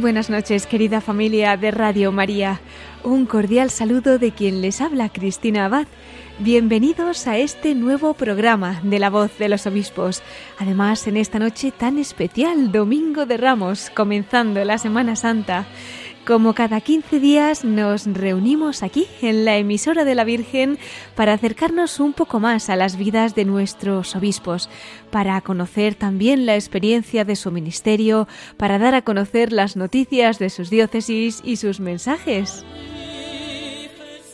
Buenas noches, querida familia de Radio María. Un cordial saludo de quien les habla, Cristina Abad. Bienvenidos a este nuevo programa de La Voz de los Obispos. Además, en esta noche tan especial, Domingo de Ramos, comenzando la Semana Santa. Como cada 15 días nos reunimos aquí en la emisora de la Virgen para acercarnos un poco más a las vidas de nuestros obispos, para conocer también la experiencia de su ministerio, para dar a conocer las noticias de sus diócesis y sus mensajes.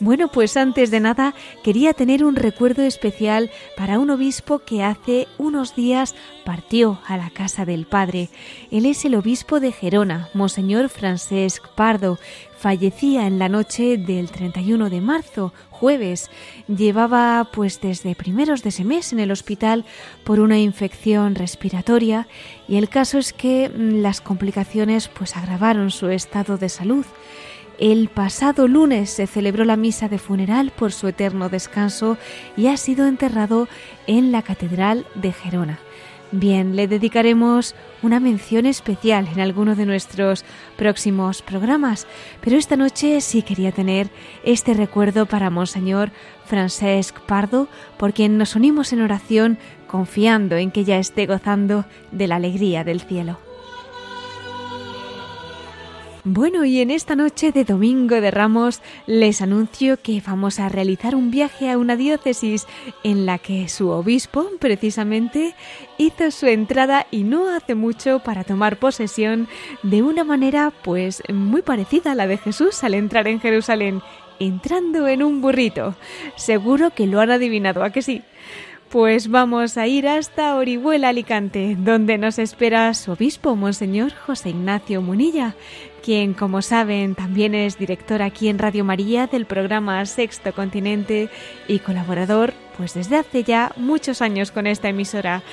Bueno, pues antes de nada quería tener un recuerdo especial para un obispo que hace unos días partió a la casa del Padre. Él es el obispo de Gerona, Monseñor Francesc Pardo. Fallecía en la noche del 31 de marzo, jueves. Llevaba pues desde primeros de ese mes en el hospital por una infección respiratoria y el caso es que mm, las complicaciones pues agravaron su estado de salud. El pasado lunes se celebró la misa de funeral por su eterno descanso y ha sido enterrado en la Catedral de Gerona. Bien, le dedicaremos una mención especial en alguno de nuestros próximos programas, pero esta noche sí quería tener este recuerdo para Monseñor Francesc Pardo, por quien nos unimos en oración confiando en que ya esté gozando de la alegría del cielo. Bueno, y en esta noche de Domingo de Ramos les anuncio que vamos a realizar un viaje a una diócesis en la que su obispo, precisamente, hizo su entrada y no hace mucho para tomar posesión de una manera pues muy parecida a la de Jesús al entrar en Jerusalén, entrando en un burrito. Seguro que lo han adivinado, ¿a que sí? Pues vamos a ir hasta Orihuela, Alicante, donde nos espera su obispo, Monseñor José Ignacio Munilla, quien, como saben, también es director aquí en Radio María del programa Sexto Continente y colaborador, pues desde hace ya muchos años con esta emisora.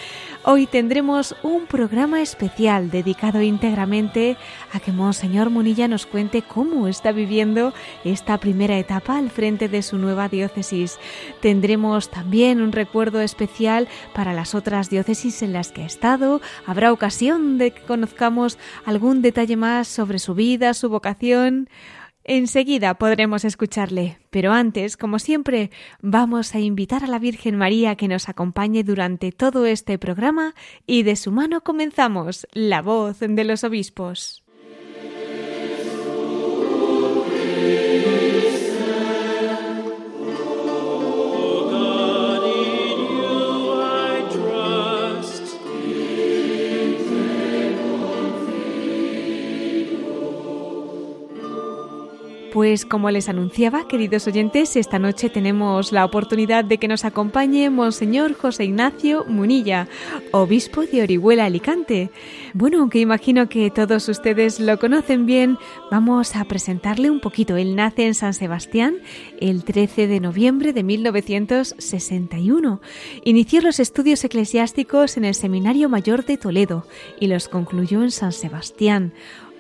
Hoy tendremos un programa especial dedicado íntegramente a que Monseñor Munilla nos cuente cómo está viviendo esta primera etapa al frente de su nueva diócesis. Tendremos también un recuerdo especial para las otras diócesis en las que ha estado. Habrá ocasión de que conozcamos algún detalle más sobre su vida, su vocación. Enseguida podremos escucharle, pero antes, como siempre, vamos a invitar a la Virgen María que nos acompañe durante todo este programa y de su mano comenzamos La voz de los obispos. Pues como les anunciaba, queridos oyentes, esta noche tenemos la oportunidad de que nos acompañe Monseñor José Ignacio Munilla, obispo de Orihuela Alicante. Bueno, aunque imagino que todos ustedes lo conocen bien, vamos a presentarle un poquito. Él nace en San Sebastián el 13 de noviembre de 1961. Inició los estudios eclesiásticos en el Seminario Mayor de Toledo y los concluyó en San Sebastián.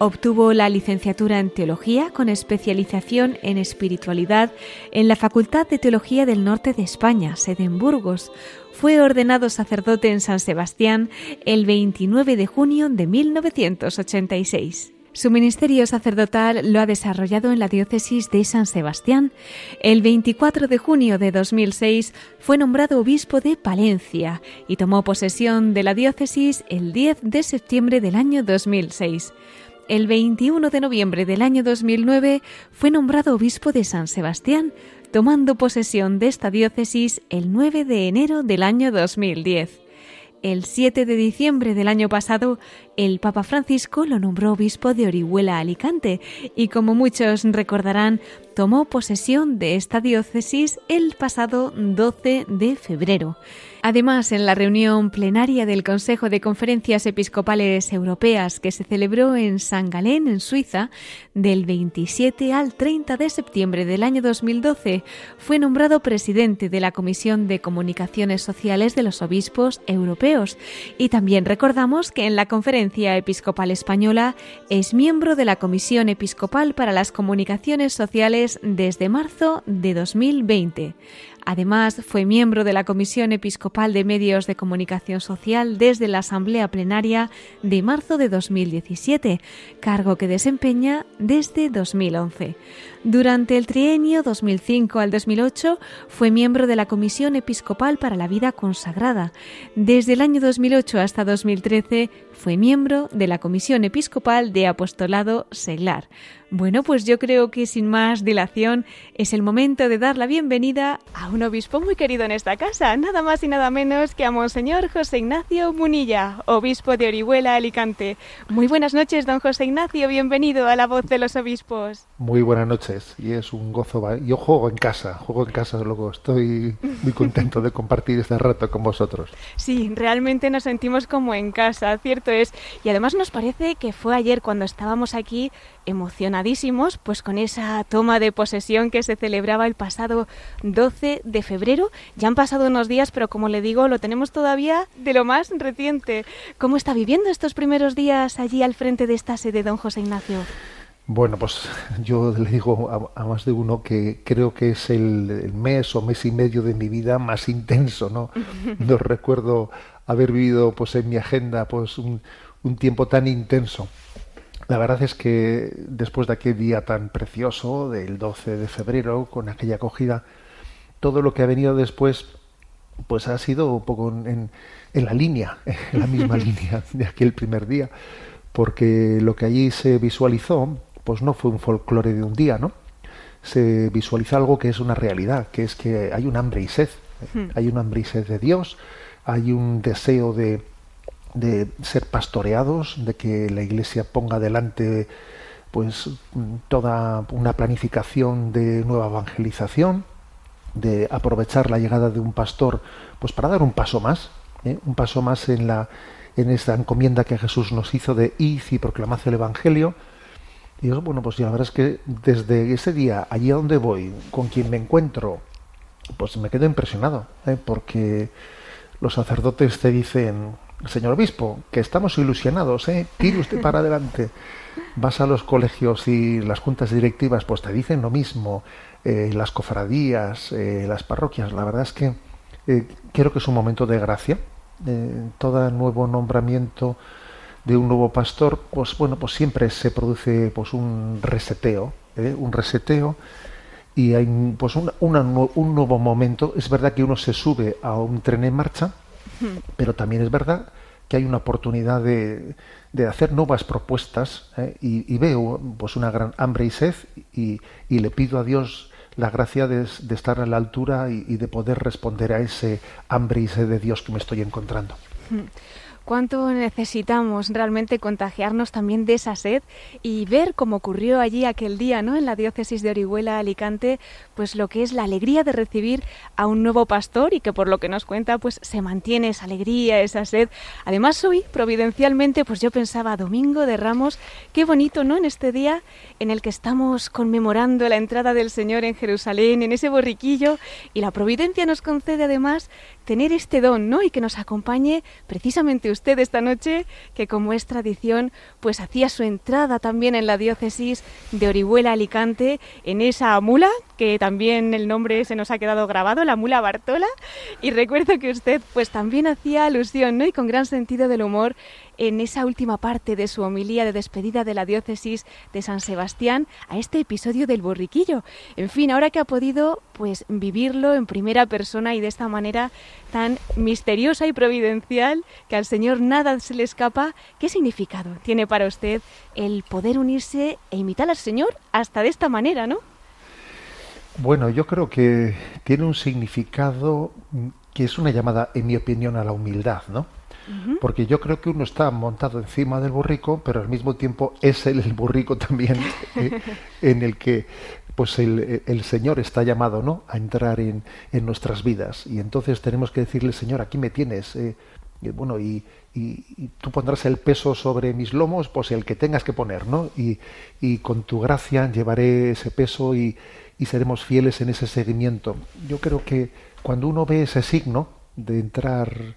Obtuvo la licenciatura en Teología con especialización en espiritualidad en la Facultad de Teología del Norte de España, sede en Burgos. Fue ordenado sacerdote en San Sebastián el 29 de junio de 1986. Su ministerio sacerdotal lo ha desarrollado en la diócesis de San Sebastián. El 24 de junio de 2006 fue nombrado obispo de Palencia y tomó posesión de la diócesis el 10 de septiembre del año 2006 el 21 de noviembre del año 2009 fue nombrado obispo de San Sebastián, tomando posesión de esta diócesis el 9 de enero del año 2010. El 7 de diciembre del año pasado, el Papa Francisco lo nombró obispo de Orihuela Alicante y, como muchos recordarán, tomó posesión de esta diócesis el pasado 12 de febrero. Además, en la reunión plenaria del Consejo de Conferencias Episcopales Europeas que se celebró en San Galén, en Suiza, del 27 al 30 de septiembre del año 2012, fue nombrado presidente de la Comisión de Comunicaciones Sociales de los Obispos Europeos. Y también recordamos que en la Conferencia Episcopal Española es miembro de la Comisión Episcopal para las Comunicaciones Sociales desde marzo de 2020. Además, fue miembro de la Comisión Episcopal de Medios de Comunicación Social desde la Asamblea Plenaria de marzo de 2017, cargo que desempeña desde 2011. Durante el trienio 2005 al 2008 fue miembro de la Comisión Episcopal para la Vida Consagrada. Desde el año 2008 hasta 2013 fue miembro de la Comisión Episcopal de Apostolado Seglar. Bueno, pues yo creo que sin más dilación es el momento de dar la bienvenida a un obispo muy querido en esta casa, nada más y nada menos que a Monseñor José Ignacio Munilla, obispo de Orihuela, Alicante. Muy buenas noches, don José Ignacio, bienvenido a la voz de los obispos. Muy buenas noches y es un gozo. Yo juego en casa, juego en casa, luego estoy muy contento de compartir este rato con vosotros. Sí, realmente nos sentimos como en casa, cierto es. Y además nos parece que fue ayer cuando estábamos aquí emocionadísimos pues con esa toma de posesión que se celebraba el pasado 12 de febrero. Ya han pasado unos días, pero como le digo, lo tenemos todavía de lo más reciente. ¿Cómo está viviendo estos primeros días allí al frente de esta sede, don José Ignacio? Bueno, pues yo le digo a, más de uno que creo que es el, mes o mes y medio de mi vida más intenso, ¿no? No recuerdo haber vivido pues en mi agenda pues un, un tiempo tan intenso. La verdad es que después de aquel día tan precioso del 12 de febrero, con aquella acogida, todo lo que ha venido después, pues ha sido un poco en, en la línea, en la misma línea de aquel primer día, porque lo que allí se visualizó, pues no fue un folclore de un día, ¿no? Se visualiza algo que es una realidad, que es que hay un hambre y sed, hmm. hay un hambre y sed de Dios, hay un deseo de, de ser pastoreados, de que la Iglesia ponga adelante pues toda una planificación de nueva evangelización, de aprovechar la llegada de un pastor pues para dar un paso más, ¿eh? un paso más en la en esta encomienda que Jesús nos hizo de id y proclamad el evangelio. Y yo, bueno, pues la verdad es que desde ese día, allí a donde voy, con quien me encuentro, pues me quedo impresionado, ¿eh? porque los sacerdotes te dicen, señor obispo, que estamos ilusionados, ¿eh? Tire usted para adelante. Vas a los colegios y las juntas directivas, pues te dicen lo mismo, eh, las cofradías, eh, las parroquias. La verdad es que eh, creo que es un momento de gracia. todo nuevo nombramiento de un nuevo pastor, pues bueno, pues siempre se produce pues un reseteo, un reseteo y hay pues un nuevo momento. Es verdad que uno se sube a un tren en marcha, pero también es verdad que hay una oportunidad de, de hacer nuevas propuestas ¿eh? y, veo pues una gran hambre y sed y, le pido a Dios la gracia de, de estar a la altura y, y, de poder responder a ese hambre y sed de Dios que me estoy encontrando cuánto necesitamos realmente contagiarnos también de esa sed y ver cómo ocurrió allí aquel día, ¿no? En la diócesis de Orihuela, Alicante, pues lo que es la alegría de recibir a un nuevo pastor y que por lo que nos cuenta, pues se mantiene esa alegría, esa sed. Además hoy, providencialmente, pues yo pensaba, Domingo de Ramos, qué bonito, ¿no? En este día en el que estamos conmemorando la entrada del Señor en Jerusalén, en ese borriquillo, y la providencia nos concede además tener este don, ¿no? Y que nos acompañe precisamente usted esta noche, que como es tradición, pues hacía su entrada también en la diócesis de Orihuela Alicante, en esa mula, que también el nombre se nos ha quedado grabado, la mula Bartola, y recuerdo que usted pues también hacía alusión, ¿no? Y con gran sentido del humor en esa última parte de su homilía de despedida de la diócesis de San Sebastián a este episodio del borriquillo. En fin, ahora que ha podido pues vivirlo en primera persona y de esta manera tan misteriosa y providencial que al Señor nada se le escapa, ¿qué significado tiene para usted el poder unirse e imitar al Señor hasta de esta manera, no? Bueno, yo creo que tiene un significado que es una llamada, en mi opinión, a la humildad, ¿no? Porque yo creo que uno está montado encima del burrico, pero al mismo tiempo es él el burrico también eh, en el que pues el, el, Señor está llamado ¿no? a entrar en, en, nuestras vidas. Y entonces tenemos que decirle, Señor, aquí me tienes. Eh, y, bueno, y, y, tú pondrás el peso sobre mis lomos, pues el que tengas que poner, ¿no? Y, y con tu gracia llevaré ese peso y, y seremos fieles en ese seguimiento. Yo creo que cuando uno ve ese signo de entrar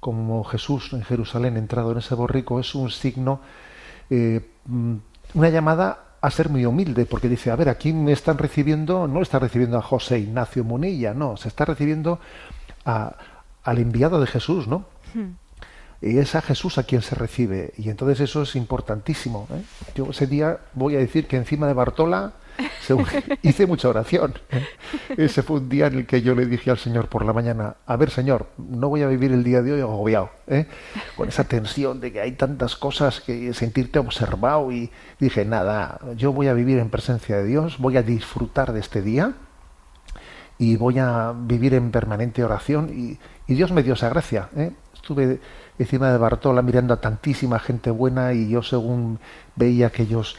como Jesús en Jerusalén, entrado en ese borrico, es un signo, eh, mm, una llamada a ser muy humilde, porque dice, a ver, aquí me están recibiendo, no está recibiendo a José Ignacio Munilla, no, se está recibiendo a, al enviado de Jesús, ¿no? Hmm. Y es a Jesús a quien se recibe. Y entonces eso es importantísimo. ¿eh? Yo ese día voy a decir que encima de Bartola hice mucha oración. Ese fue un día en el que yo le dije al Señor por la mañana, a ver Señor, no voy a vivir el día de hoy agobiado, ¿eh? con esa tensión de que hay tantas cosas que sentirte observado y dije, nada, yo voy a vivir en presencia de Dios, voy a disfrutar de este día y voy a vivir en permanente oración y, Dios me dio esa gracia. ¿eh? Estuve encima de Bartola mirando a tantísima gente buena y yo según veía que ellos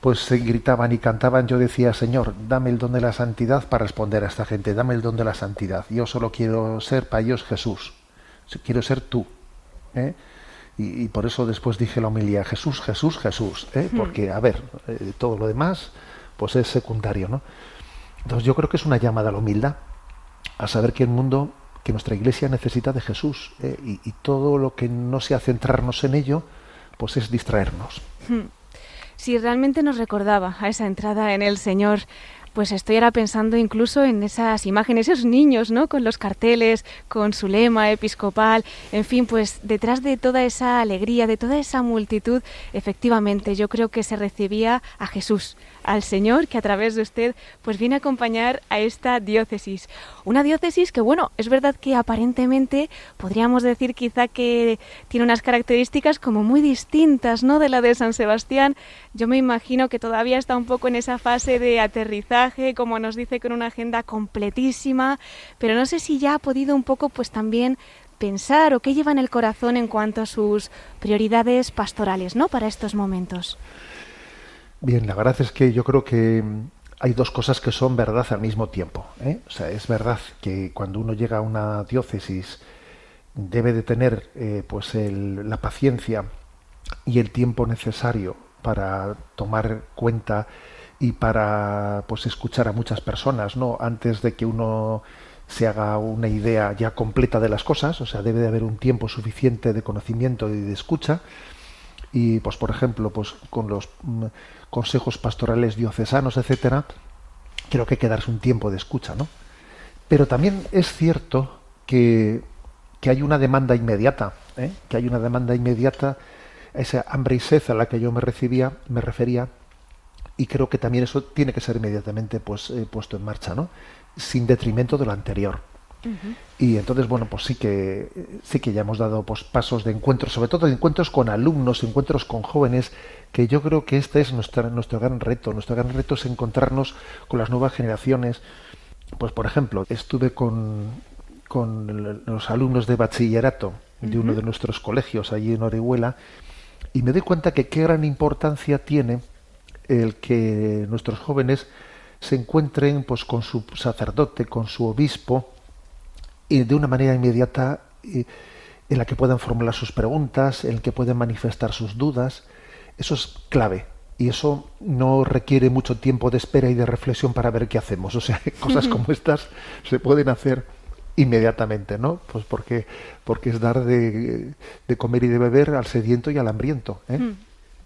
pues se gritaban y cantaban, yo decía, Señor, dame el don de la santidad para responder a esta gente, dame el don de la santidad. Yo solo quiero ser para ellos Jesús, quiero ser tú. ¿eh? Y, por eso después dije la homilía, Jesús, Jesús, Jesús, ¿eh? hmm. porque, a ver, eh, todo lo demás, pues es secundario, ¿no? Entonces yo creo que es una llamada a la humildad, a saber que el mundo, que nuestra iglesia necesita de Jesús, y, y, todo lo que no sea centrarnos en ello, pues es distraernos. Hmm si realmente nos recordaba a esa entrada en el Señor, pues estoy ahora pensando incluso en esas imágenes, esos niños, ¿no? Con los carteles, con su lema episcopal, en fin, pues detrás de toda esa alegría, de toda esa multitud, efectivamente yo creo que se recibía a Jesús, al Señor que a través de usted pues viene a acompañar a esta diócesis. Una diócesis que bueno, es verdad que aparentemente podríamos decir quizá que tiene unas características como muy distintas, ¿no? de la de San Sebastián. Yo me imagino que todavía está un poco en esa fase de aterrizaje, como nos dice con una agenda completísima, pero no sé si ya ha podido un poco pues también pensar o qué lleva en el corazón en cuanto a sus prioridades pastorales, ¿no? para estos momentos. Bien, la verdad es que yo creo que hay dos cosas que son verdad al mismo tiempo. ¿eh? O sea, es verdad que cuando uno llega a una diócesis debe de tener eh, pues la paciencia y el tiempo necesario para tomar cuenta y para pues escuchar a muchas personas, ¿no? Antes de que uno se haga una idea ya completa de las cosas, o sea, debe de haber un tiempo suficiente de conocimiento y de escucha y pues por ejemplo pues con los mm, consejos pastorales diocesanos etcétera creo que hay que darse un tiempo de escucha no pero también es cierto que, que hay una demanda inmediata ¿eh? que hay una demanda inmediata esa hambre y sed a la que yo me recibía me refería y creo que también eso tiene que ser inmediatamente pues eh, puesto en marcha no sin detrimento de lo anterior y entonces, bueno, pues sí que sí que ya hemos dado pues, pasos de encuentros, sobre todo de encuentros con alumnos, encuentros con jóvenes, que yo creo que este es nuestro, nuestro gran reto. Nuestro gran reto es encontrarnos con las nuevas generaciones. Pues, por ejemplo, estuve con, con los alumnos de bachillerato de uno de nuestros colegios allí en Orihuela y me doy cuenta que qué gran importancia tiene el que nuestros jóvenes se encuentren pues con su sacerdote, con su obispo, y de una manera inmediata en la que puedan formular sus preguntas, en la que pueden manifestar sus dudas. Eso es clave. Y eso no requiere mucho tiempo de espera y de reflexión para ver qué hacemos. O sea, cosas como estas se pueden hacer inmediatamente, ¿no? Pues porque, porque es dar de, comer y de beber al sediento y al hambriento. ¿eh?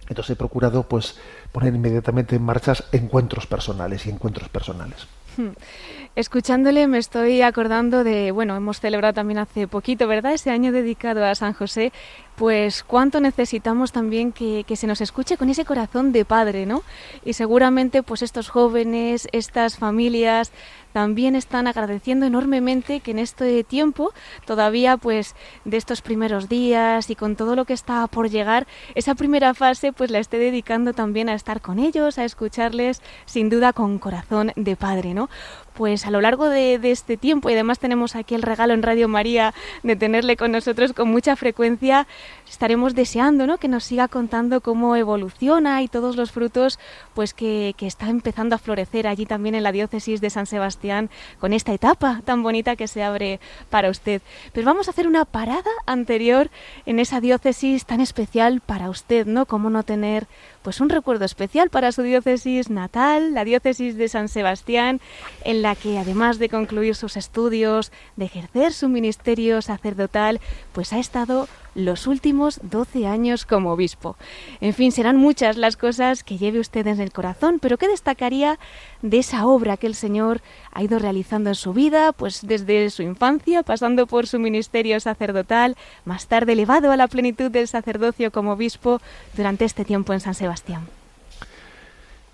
Entonces he procurado pues poner inmediatamente en marcha encuentros personales y encuentros personales. Escuchándole me estoy acordando de, bueno, hemos celebrado también hace poquito, ¿verdad? Ese año dedicado a San José, pues cuánto necesitamos también que, se nos escuche con ese corazón de padre, ¿no? Y seguramente pues estos jóvenes, estas familias también están agradeciendo enormemente que en este tiempo, todavía pues de estos primeros días y con todo lo que está por llegar, esa primera fase pues la esté dedicando también a estar con ellos, a escucharles, sin duda con corazón de padre, ¿no? Pues a lo largo de, este tiempo, y además tenemos aquí el regalo en Radio María de tenerle con nosotros con mucha frecuencia, estaremos deseando ¿no? que nos siga contando cómo evoluciona y todos los frutos pues que, está empezando a florecer allí también en la diócesis de San Sebastián con esta etapa tan bonita que se abre para usted. Pero vamos a hacer una parada anterior en esa diócesis tan especial para usted, ¿no? Cómo no tener pues un recuerdo especial para su diócesis natal, la diócesis de San Sebastián, en la que además de concluir sus estudios, de ejercer su ministerio sacerdotal, pues ha estado los últimos 12 años como obispo. En fin, serán muchas las cosas que lleve usted en el corazón, pero ¿qué destacaría de esa obra que el Señor ha ido realizando en su vida, pues desde su infancia, pasando por su ministerio sacerdotal, más tarde elevado a la plenitud del sacerdocio como obispo durante este tiempo en San Sebastián?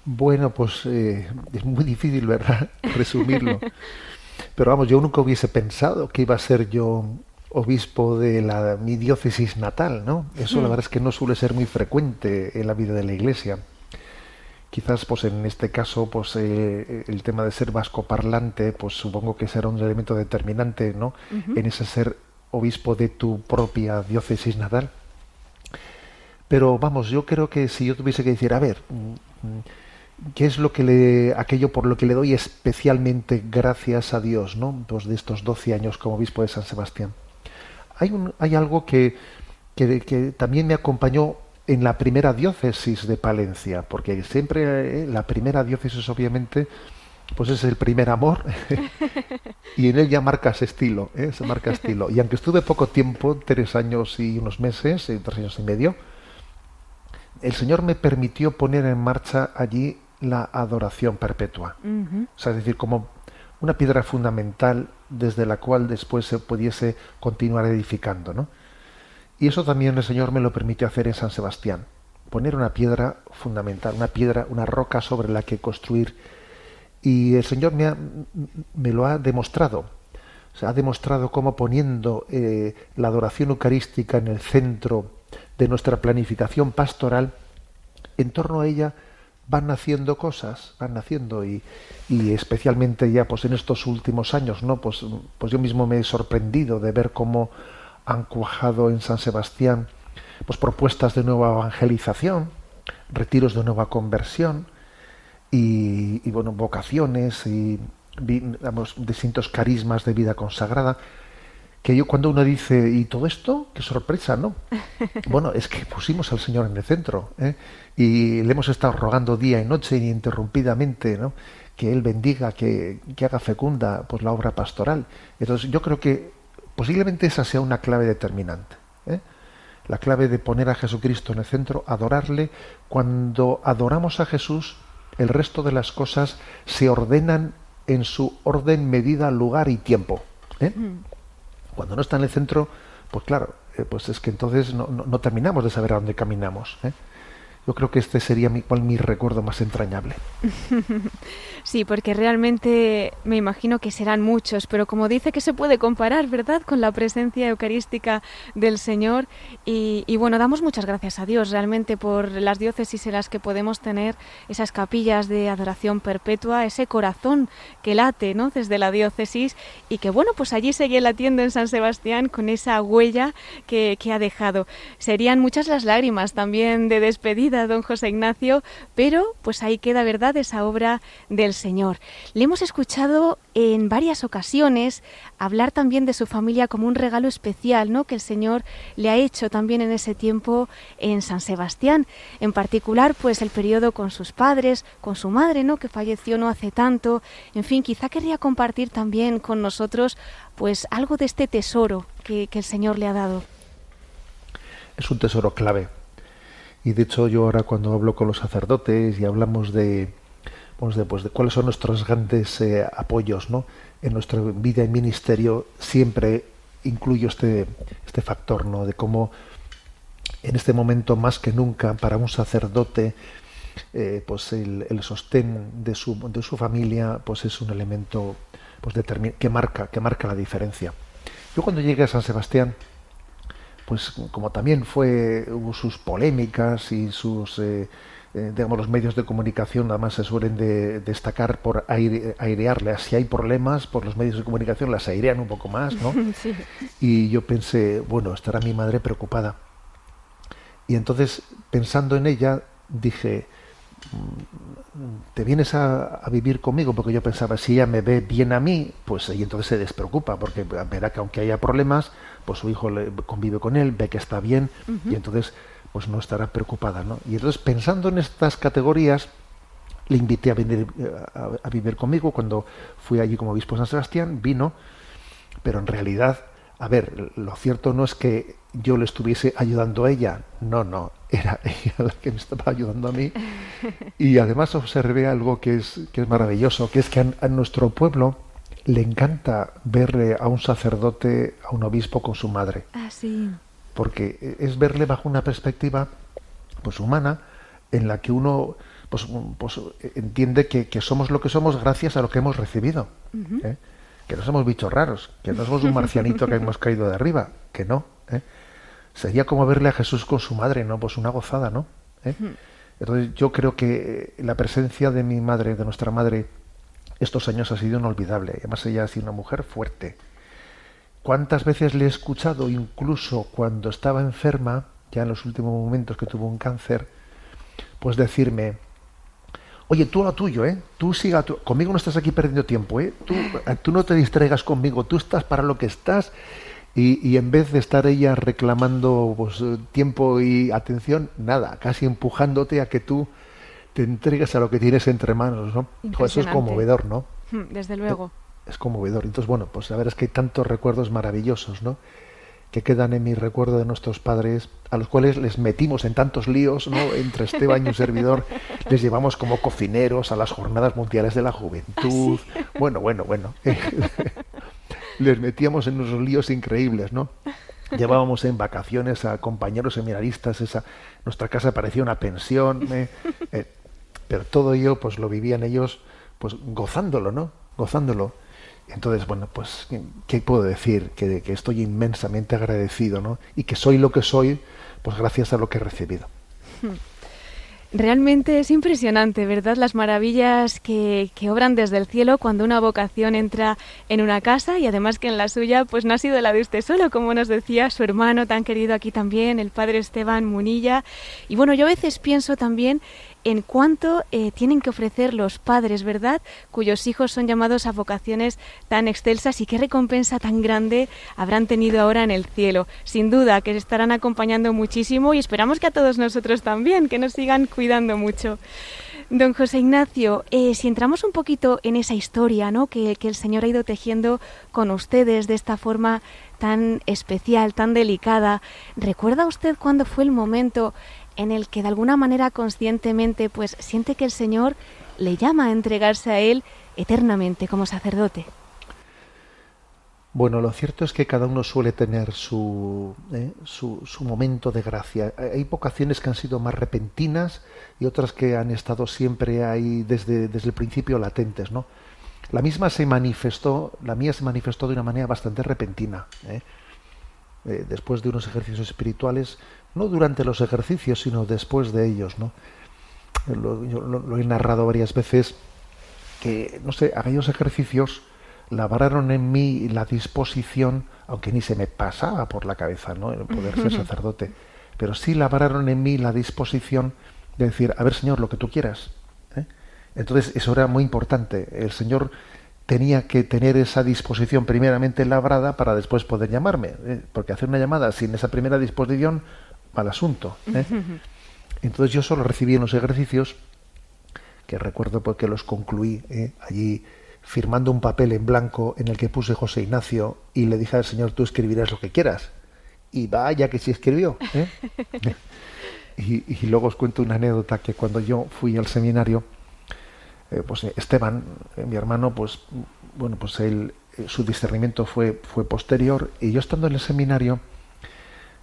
Bueno, pues eh, es muy difícil, ¿verdad?, resumirlo. Pero vamos, yo nunca hubiese pensado que iba a ser yo obispo de la, mi diócesis natal, ¿no? Eso la hmm. verdad es que no suele ser muy frecuente en la vida de la Iglesia. Quizás, pues en este caso, pues eh, el tema de ser vasco parlante, pues supongo que será un elemento determinante, ¿no? En ese ser obispo de tu propia diócesis natal. Pero vamos, yo creo que si yo tuviese que decir, a ver, mm, mm, ¿qué es lo que le, aquello por lo que le doy especialmente gracias a Dios, ¿no? Pues de estos 12 años como obispo de San Sebastián hay, un, hay algo que, que, también me acompañó en la primera diócesis de Palencia, porque siempre eh, la primera diócesis obviamente pues es el primer amor y en él ya marca ese estilo, ¿eh? se marca estilo. Y aunque estuve poco tiempo, tres años y unos meses, eh, tres años y medio, el Señor me permitió poner en marcha allí la adoración perpetua. O sea, es decir, como una piedra fundamental desde la cual después se pudiese continuar edificando. ¿no? Y eso también el Señor me lo permitió hacer en San Sebastián, poner una piedra fundamental, una piedra, una roca sobre la que construir. Y el Señor me, me lo ha demostrado. Se ha demostrado cómo poniendo eh, la adoración eucarística en el centro de nuestra planificación pastoral, en torno a ella van naciendo cosas, van naciendo y, y, especialmente ya pues en estos últimos años, ¿no? Pues, pues yo mismo me he sorprendido de ver cómo han cuajado en San Sebastián pues propuestas de nueva evangelización, retiros de nueva conversión y, y bueno, vocaciones y distintos carismas de vida consagrada que yo cuando uno dice, ¿y todo esto? ¡Qué sorpresa, ¿no? Bueno, es que pusimos al Señor en el centro ¿eh? y le hemos estado rogando día y noche ininterrumpidamente, ¿no? Que Él bendiga, que, que, haga fecunda pues, la obra pastoral. Entonces yo creo que posiblemente esa sea una clave determinante. ¿eh? La clave de poner a Jesucristo en el centro, adorarle. Cuando adoramos a Jesús, el resto de las cosas se ordenan en su orden, medida, lugar y tiempo. ¿eh? Mm. Cuando no está en el centro, pues claro, eh, pues es que entonces no, terminamos de saber a dónde caminamos. ¿eh? Yo creo que este sería mi, mi recuerdo más entrañable. Sí, porque realmente me imagino que serán muchos, pero como dice que se puede comparar, ¿verdad?, con la presencia eucarística del Señor. Y, bueno, damos muchas gracias a Dios realmente por las diócesis en las que podemos tener esas capillas de adoración perpetua, ese corazón que late, ¿no?, desde la diócesis y que bueno, pues allí sigue latiendo en San Sebastián con esa huella que, que ha dejado. Serían muchas las lágrimas también de despedida, don José Ignacio, pero pues ahí queda, ¿verdad?, esa obra del Señor. Le hemos escuchado en varias ocasiones hablar también de su familia como un regalo especial, ¿no? Que el Señor le ha hecho también en ese tiempo en San Sebastián. En particular, pues el periodo con sus padres, con su madre, ¿no? Que falleció no hace tanto. En fin, quizá querría compartir también con nosotros, pues algo de este tesoro que, que el Señor le ha dado. Es un tesoro clave. Y de hecho yo ahora cuando hablo con los sacerdotes y hablamos de, de, pues, de cuáles son nuestros grandes eh, apoyos ¿no? en nuestra vida y ministerio, siempre incluyo este, este factor ¿no? de cómo en este momento más que nunca para un sacerdote eh, pues el, el, sostén de su, de su familia pues es un elemento pues que marca que marca la diferencia yo cuando llegué a San Sebastián pues como también fue, hubo sus polémicas y sus, eh, eh, digamos, los medios de comunicación además se suelen de, destacar por aire, airearlas. Si hay problemas, por los medios de comunicación las airean un poco más, ¿no? Y yo pensé, bueno, estará mi madre preocupada. Y entonces, pensando en ella, dije, mm, te vienes a, vivir conmigo porque yo pensaba si ella me ve bien a mí pues y entonces se despreocupa porque verá que aunque haya problemas pues su hijo le, convive con él ve que está bien y entonces pues no estará preocupada no y entonces pensando en estas categorías le invité a venir eh, a, vivir conmigo cuando fui allí como obispo de San Sebastián vino pero en realidad a ver lo cierto no es que yo le estuviese ayudando a ella no no era ella la que me estaba ayudando a mí. Y además observé algo que es, que es maravilloso, que es que a, nuestro pueblo le encanta ver a un sacerdote, a un obispo con su madre. Ah, sí. Porque es verle bajo una perspectiva pues humana en la que uno pues, pues entiende que, somos lo que somos gracias a lo que hemos recibido. ¿eh? Que no somos bichos raros, que no somos un marcianito que hemos caído de arriba, que no. ¿eh? sería como verle a Jesús con su madre, ¿no? Pues una gozada, ¿no? ¿Eh? Entonces yo creo que la presencia de mi madre, de nuestra madre, estos años ha sido inolvidable. Además ella ha sido una mujer fuerte. ¿Cuántas veces le he escuchado, incluso cuando estaba enferma, ya en los últimos momentos que tuvo un cáncer, pues decirme, oye, tú a lo tuyo, ¿eh? Tú siga, conmigo no estás aquí perdiendo tiempo, ¿eh? Tú, tú no te distraigas conmigo, tú estás para lo que estás y, en vez de estar ella reclamando pues, tiempo y atención, nada, casi empujándote a que tú te entregues a lo que tienes entre manos, ¿no? eso es conmovedor, ¿no? Desde luego. Es conmovedor. Entonces, bueno, pues a ver, es que hay tantos recuerdos maravillosos, ¿no? que quedan en mi recuerdo de nuestros padres, a los cuales les metimos en tantos líos, ¿no? Entre Esteban y un servidor, les llevamos como cocineros a las jornadas mundiales de la juventud. ¿Ah, bueno, bueno, bueno. les metíamos en unos líos increíbles, ¿no? Llevábamos en vacaciones a compañeros seminaristas, esa, nuestra casa parecía una pensión, ¿eh? Eh, pero todo ello pues lo vivían ellos pues gozándolo, ¿no? Gozándolo. Entonces, bueno, pues, ¿qué puedo decir? Que, que estoy inmensamente agradecido, ¿no? Y que soy lo que soy, pues gracias a lo que he recibido. Realmente es impresionante, ¿verdad? Las maravillas que, que, obran desde el cielo cuando una vocación entra en una casa y además que en la suya pues no ha sido la de usted solo, como nos decía su hermano tan querido aquí también, el padre Esteban Munilla. Y bueno, yo a veces pienso también en cuanto eh, tienen que ofrecer los padres, ¿verdad?, cuyos hijos son llamados a vocaciones tan excelsas y qué recompensa tan grande habrán tenido ahora en el cielo. Sin duda que estarán acompañando muchísimo y esperamos que a todos nosotros también, que nos sigan cuidando mucho. Don José Ignacio, eh, si entramos un poquito en esa historia ¿no? que, que el Señor ha ido tejiendo con ustedes de esta forma tan especial, tan delicada, ¿recuerda usted cuándo fue el momento en el que de alguna manera conscientemente pues siente que el Señor le llama a entregarse a Él eternamente como sacerdote. Bueno, lo cierto es que cada uno suele tener su, eh, su, momento de gracia. Hay vocaciones que han sido más repentinas y otras que han estado siempre ahí desde, desde el principio latentes, ¿no? La misma se manifestó, la mía se manifestó de una manera bastante repentina. ¿eh? Eh, después de unos ejercicios espirituales, no durante los ejercicios, sino después de ellos, ¿no? Lo, yo lo, he narrado varias veces que, no sé, aquellos ejercicios labraron en mí la disposición, aunque ni se me pasaba por la cabeza, ¿no? El poder ser sacerdote, pero sí labraron en mí la disposición de decir, a ver, Señor, lo que tú quieras. ¿eh? Entonces, eso era muy importante. El Señor tenía que tener esa disposición primeramente labrada para después poder llamarme, ¿eh? porque hacer una llamada sin esa primera disposición al asunto. ¿eh? Entonces yo solo recibí en los ejercicios, que recuerdo porque los concluí ¿eh? allí firmando un papel en blanco en el que puse José Ignacio y le dije al Señor, tú escribirás lo que quieras. Y vaya que sí escribió. ¿eh? y, luego os cuento una anécdota que cuando yo fui al seminario, pues Esteban, mi hermano, pues bueno, pues él, su discernimiento fue, fue posterior y yo estando en el seminario,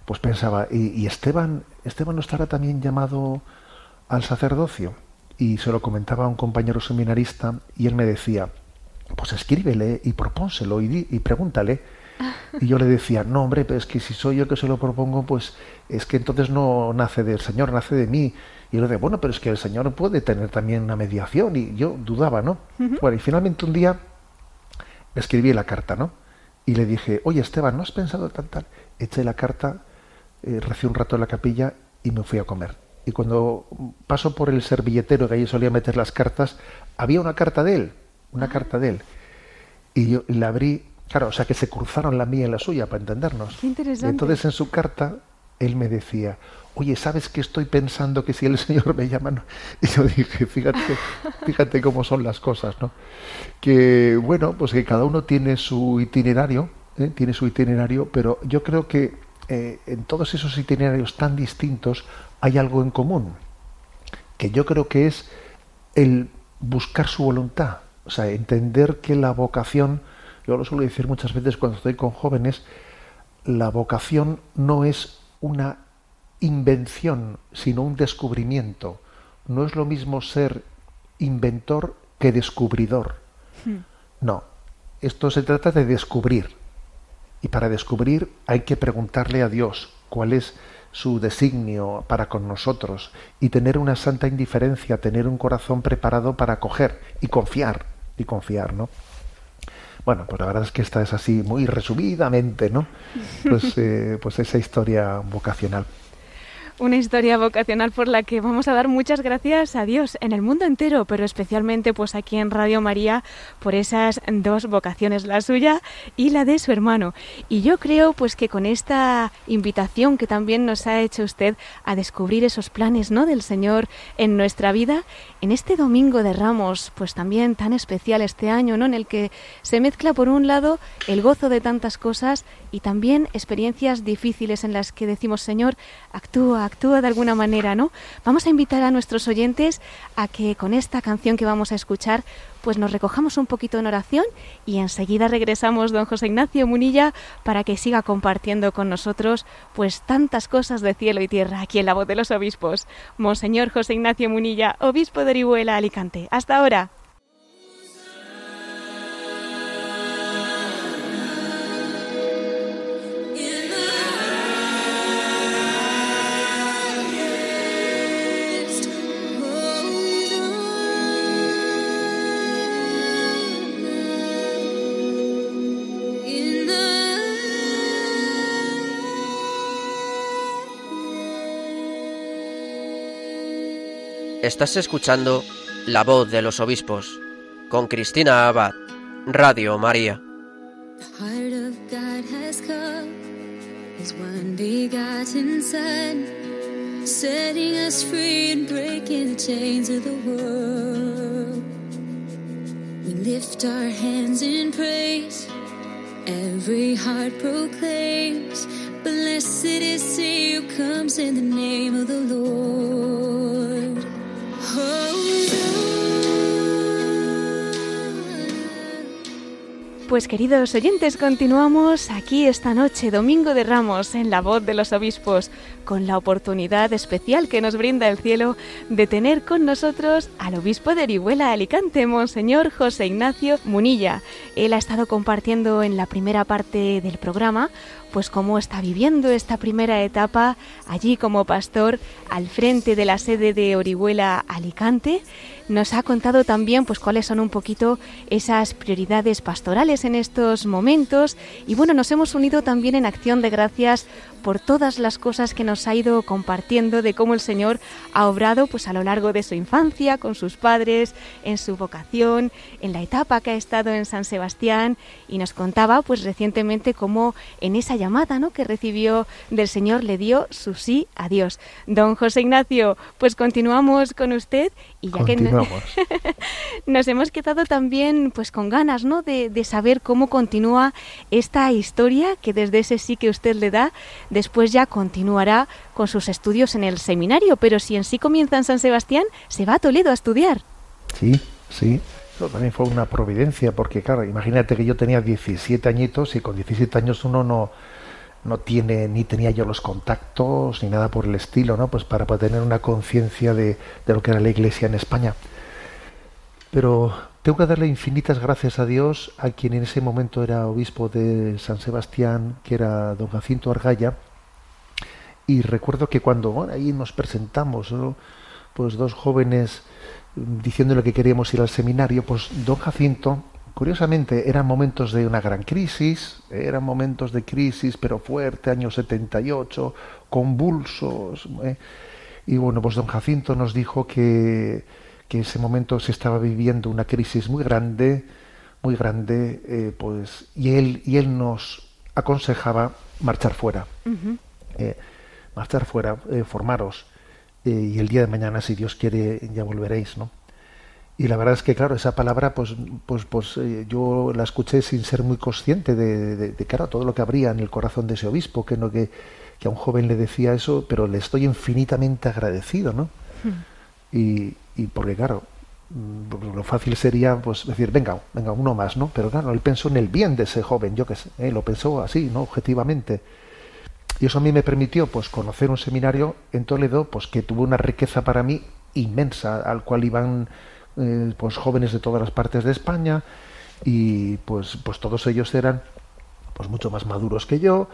pues pensaba, ¿y, Esteban, Esteban no estará también llamado al sacerdocio? Y se lo comentaba a un compañero seminarista y él me decía, pues escríbele y propónselo y, y pregúntale. Y yo le decía, no, hombre, pero es que si soy yo que se lo propongo, pues es que entonces no nace del Señor, nace de mí. Y yo le decía, bueno, pero es que el Señor puede tener también una mediación. Y yo dudaba, ¿no? Bueno, y finalmente un día escribí la carta, ¿no? Y le dije, oye, Esteban, ¿no has pensado tal, tal? Eché la carta, eh, recé un rato en la capilla y me fui a comer. Y cuando paso por el servilletero que allí solía meter las cartas, había una carta de él, una Ah. carta de él. Y yo la abrí, claro, o sea que se cruzaron la mía y la suya para entendernos. Qué interesante. Y entonces en su carta él me decía, oye, ¿sabes que estoy pensando que si el Señor me llama? no?". Y yo dije, fíjate, fíjate cómo son las cosas, ¿no? Que bueno, pues que cada uno tiene su itinerario, ¿eh? tiene su itinerario, pero yo creo que eh, en todos esos itinerarios tan distintos hay algo en común, que yo creo que es el buscar su voluntad, o sea, entender que la vocación, yo lo suelo decir muchas veces cuando estoy con jóvenes, la vocación no es una invención, sino un descubrimiento. No es lo mismo ser inventor que descubridor. No, esto se trata de descubrir. Y para descubrir hay que preguntarle a Dios cuál es su designio para con nosotros y tener una santa indiferencia, tener un corazón preparado para acoger y confiar, y confiar, ¿no? Bueno, pues la verdad es que esta es así muy resumidamente, ¿no? Pues, eh, pues esa historia vocacional. Una historia vocacional por la que vamos a dar muchas gracias a Dios en el mundo entero, pero especialmente pues aquí en Radio María por esas dos vocaciones, la suya y la de su hermano. Y yo creo pues que con esta invitación que también nos ha hecho usted a descubrir esos planes, ¿no? del Señor en nuestra vida, en este domingo de Ramos, pues también tan especial este año, ¿no? en el que se mezcla por un lado el gozo de tantas cosas y también experiencias difíciles en las que decimos, Señor, actúa, actúa de alguna manera, ¿no? Vamos a invitar a nuestros oyentes a que con esta canción que vamos a escuchar, pues nos recojamos un poquito en oración y enseguida regresamos, don José Ignacio Munilla, para que siga compartiendo con nosotros, pues tantas cosas de cielo y tierra aquí en la voz de los obispos. Monseñor José Ignacio Munilla, obispo de Orihuela, Alicante. Hasta ahora. Estás escuchando La voz de los obispos con Cristina Abad, Radio María. The heart of God has come, His one begotten Son, setting us free and breaking the chains of the world. We lift our hands in praise, every heart proclaims, Blessed is He who comes in the name of the Lord. hold. Pues queridos oyentes, continuamos aquí esta noche, Domingo de Ramos, en la voz de los obispos, con la oportunidad especial que nos brinda el cielo de tener con nosotros al obispo de Orihuela Alicante, Monseñor José Ignacio Munilla. Él ha estado compartiendo en la primera parte del programa pues cómo está viviendo esta primera etapa allí como pastor al frente de la sede de Orihuela Alicante. Nos ha contado también pues cuáles son un poquito esas prioridades pastorales en estos momentos y bueno, nos hemos unido también en acción de gracias por todas las cosas que nos ha ido compartiendo de cómo el Señor ha obrado pues a lo largo de su infancia con sus padres, en su vocación, en la etapa que ha estado en San Sebastián y nos contaba pues recientemente cómo en esa llamada, ¿no? que recibió del Señor le dio su sí a Dios. Don José Ignacio, pues continuamos con usted y ya que Nos hemos quedado también pues con ganas ¿no? de, de saber cómo continúa esta historia que desde ese sí que usted le da, después ya continuará con sus estudios en el seminario, pero si en sí comienza en San Sebastián, se va a Toledo a estudiar. Sí, sí. Eso también fue una providencia, porque claro, imagínate que yo tenía 17 añitos y con 17 años uno no, no tiene, ni tenía yo los contactos, ni nada por el estilo, ¿no? Pues para tener una conciencia de, de lo que era la iglesia en España. Pero tengo que darle infinitas gracias a Dios a quien en ese momento era obispo de San Sebastián, que era don Jacinto Argaya, y recuerdo que cuando ahí nos presentamos, pues dos jóvenes mm, diciéndole que queríamos ir al seminario, pues don Jacinto, curiosamente, eran momentos de una gran crisis, eran momentos de crisis, pero fuerte, año 78, convulsos. ¿eh? Y bueno, pues don Jacinto nos dijo que, que en ese momento se estaba viviendo una crisis muy grande, muy grande, eh, pues, y él, y él nos aconsejaba marchar fuera marchar fuera, eh, formaros, eh, y el día de mañana, si Dios quiere, ya volveréis, ¿no? Y la verdad es que, claro, esa palabra, pues, pues, pues eh, yo la escuché sin ser muy consciente de, de, claro, todo lo que habría en el corazón de ese obispo, que, no, que, que a un joven le decía eso, pero le estoy infinitamente agradecido, ¿no? Hmm. Y, y porque, claro, mm, lo fácil sería pues decir venga venga uno más no pero claro él pensó en el bien de ese joven yo que sé lo pensó así no objetivamente y eso a mí me permitió pues conocer un seminario en Toledo pues que tuvo una riqueza para mí inmensa, al cual iban eh, pues jóvenes de todas las partes de España y pues pues todos ellos eran pues mucho más maduros que yo,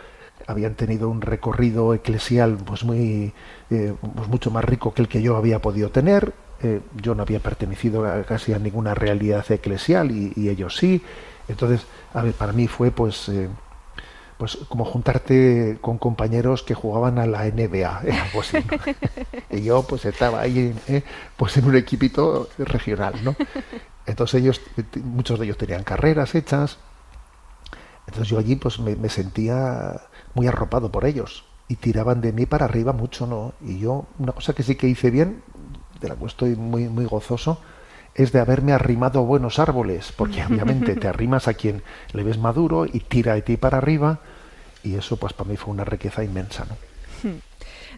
habían tenido un recorrido eclesial pues muy eh, pues mucho más rico que el que yo había podido tener. Eh, yo no había pertenecido casi a ninguna realidad eclesial y, y ellos sí. Entonces, a ver, para mí fue pues pues como juntarte con compañeros que jugaban a la NBA, y yo pues estaba ahí eh, pues en un equipito regional, ¿no? Entonces ellos, muchos de ellos tenían carreras hechas, entonces yo allí pues me, sentía muy arropado por ellos y tiraban de mí para arriba mucho, ¿no? Y yo, una cosa que sí que hice bien, de la cual estoy muy, muy gozoso, es de haberme arrimado a buenos árboles, porque obviamente te arrimas a quien le ves maduro y tira de ti para arriba, y eso pues para mí fue una riqueza inmensa. ¿no?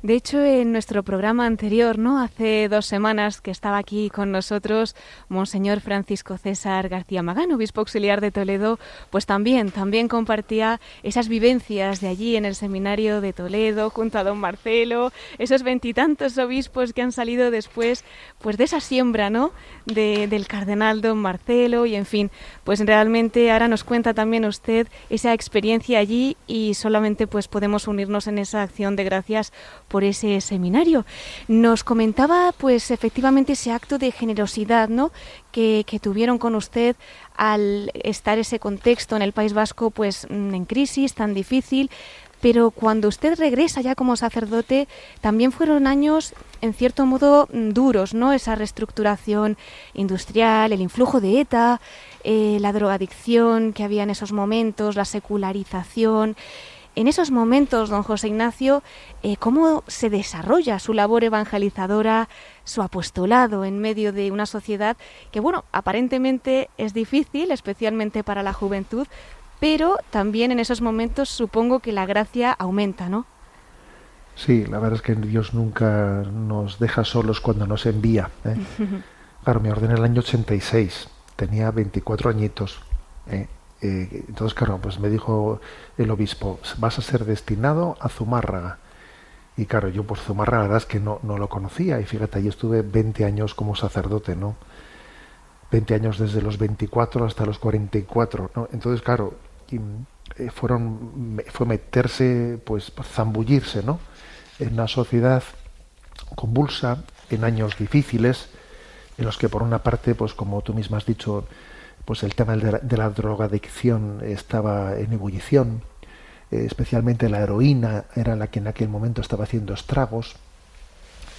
De hecho, en nuestro programa anterior, ¿no? Hace dos semanas que estaba aquí con nosotros Monseñor Francisco César García Magán, obispo auxiliar de Toledo, pues también, también compartía esas vivencias de allí en el seminario de Toledo junto a don Marcelo, esos veintitantos obispos que han salido después, pues de esa siembra, ¿no? De, del cardenal don Marcelo y en fin, pues realmente ahora nos cuenta también usted esa experiencia allí y solamente pues podemos unirnos en esa acción de gracias ese seminario. Nos comentaba, pues efectivamente, ese acto de generosidad, ¿no? Que, tuvieron con usted al estar ese contexto en el País Vasco, pues mm, en crisis tan difícil. Pero cuando usted regresa ya como sacerdote, también fueron años, en cierto modo, mm, duros, ¿no? Esa reestructuración industrial, el influjo de ETA, eh, la drogadicción que había en esos momentos, la secularización. En esos momentos, don José Ignacio, eh, ¿cómo se desarrolla su labor evangelizadora, su apostolado en medio de una sociedad que, bueno, aparentemente es difícil, especialmente para la juventud, pero también en esos momentos supongo que la gracia aumenta, ¿no? Sí, la verdad es que Dios nunca nos deja solos cuando nos envía. ¿eh? claro, me ordené el año 86, tenía 24 añitos. ¿eh? Eh, entonces, claro, pues me dijo el obispo, vas a ser destinado a Zumárraga. Y claro, yo por Zumárraga la verdad es que no, no lo conocía. Y fíjate, ahí estuve 20 años como sacerdote, ¿no? 20 años desde los 24 hasta los 44, ¿no? Entonces, claro, eh, fueron, fue meterse, pues, zambullirse, ¿no? En una sociedad convulsa, en años difíciles, en los que por una parte, pues como tú misma has dicho, pues el tema de la, drogadicción estaba en ebullición, eh, especialmente la heroína era la que en aquel momento estaba haciendo estragos,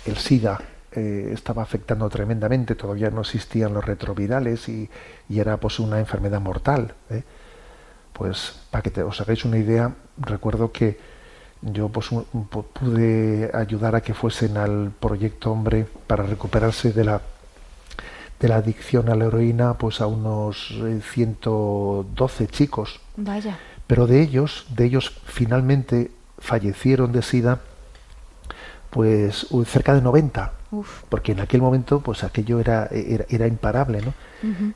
el SIDA eh, estaba afectando tremendamente, todavía no existían los retrovirales y, era pues una enfermedad mortal. ¿eh? Pues para que os hagáis una idea, recuerdo que yo pues, pude ayudar a que fuesen al proyecto Hombre para recuperarse de la de la adicción a la heroína pues a unos 112 eh, chicos. Vaya. Pero de ellos, de ellos finalmente fallecieron de sida pues cerca de 90. Porque en aquel momento pues aquello era, era, imparable, ¿no?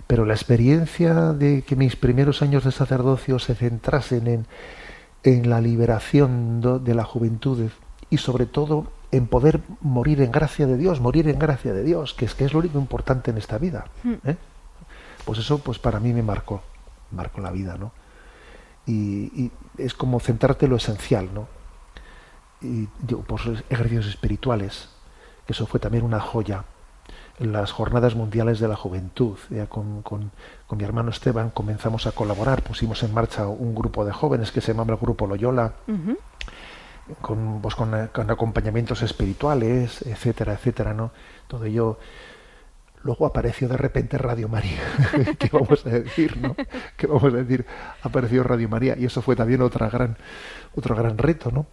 Pero la experiencia de que mis primeros años de sacerdocio se centrasen en, en la liberación de la juventud y sobre todo en poder morir en gracia de Dios, morir en gracia de Dios, que es que es lo único importante en esta vida. Hmm. ¿eh? Pues eso, pues para mí me marcó, marcó la vida, ¿no? Y, es como centrarte en lo esencial, ¿no? Y digo, pues ejercicios espirituales, que eso fue también una joya. En las jornadas mundiales de la juventud, ya con, con, con, mi hermano Esteban comenzamos a colaborar, pusimos en marcha un grupo de jóvenes que se llama el Grupo Loyola, con, pues, con, con, acompañamientos espirituales, etcétera, etcétera, ¿no? Todo ello Luego apareció de repente Radio María. ¿Qué vamos a decir, no? ¿Qué vamos a decir? Apareció Radio María y eso fue también otra gran, otro gran reto, ¿no?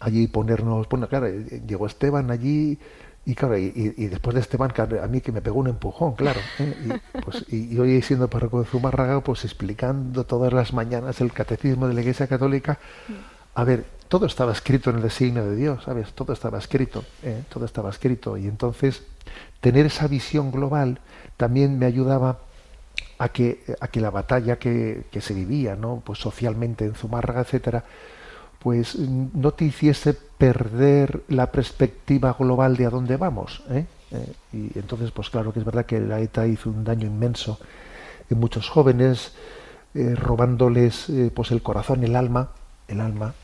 Allí ponernos, bueno, claro, llegó Esteban allí y claro, y, después de Esteban, a mí que me pegó un empujón, claro. ¿eh? Y, pues, y, hoy siendo párroco de Zumárraga, pues explicando todas las mañanas el catecismo de la Iglesia Católica. A ver, todo estaba escrito en el designio de Dios, ¿sabes? Todo estaba escrito, ¿eh? todo estaba escrito. Y entonces tener esa visión global también me ayudaba a que, a que la batalla que, que se vivía, ¿no? Pues socialmente en Zumárraga, etcétera, pues no te hiciese perder la perspectiva global de a dónde vamos. ¿eh? Eh, y entonces, pues claro que es verdad que la ETA hizo un daño inmenso en muchos jóvenes, eh, robándoles pues el corazón, el alma, el alma,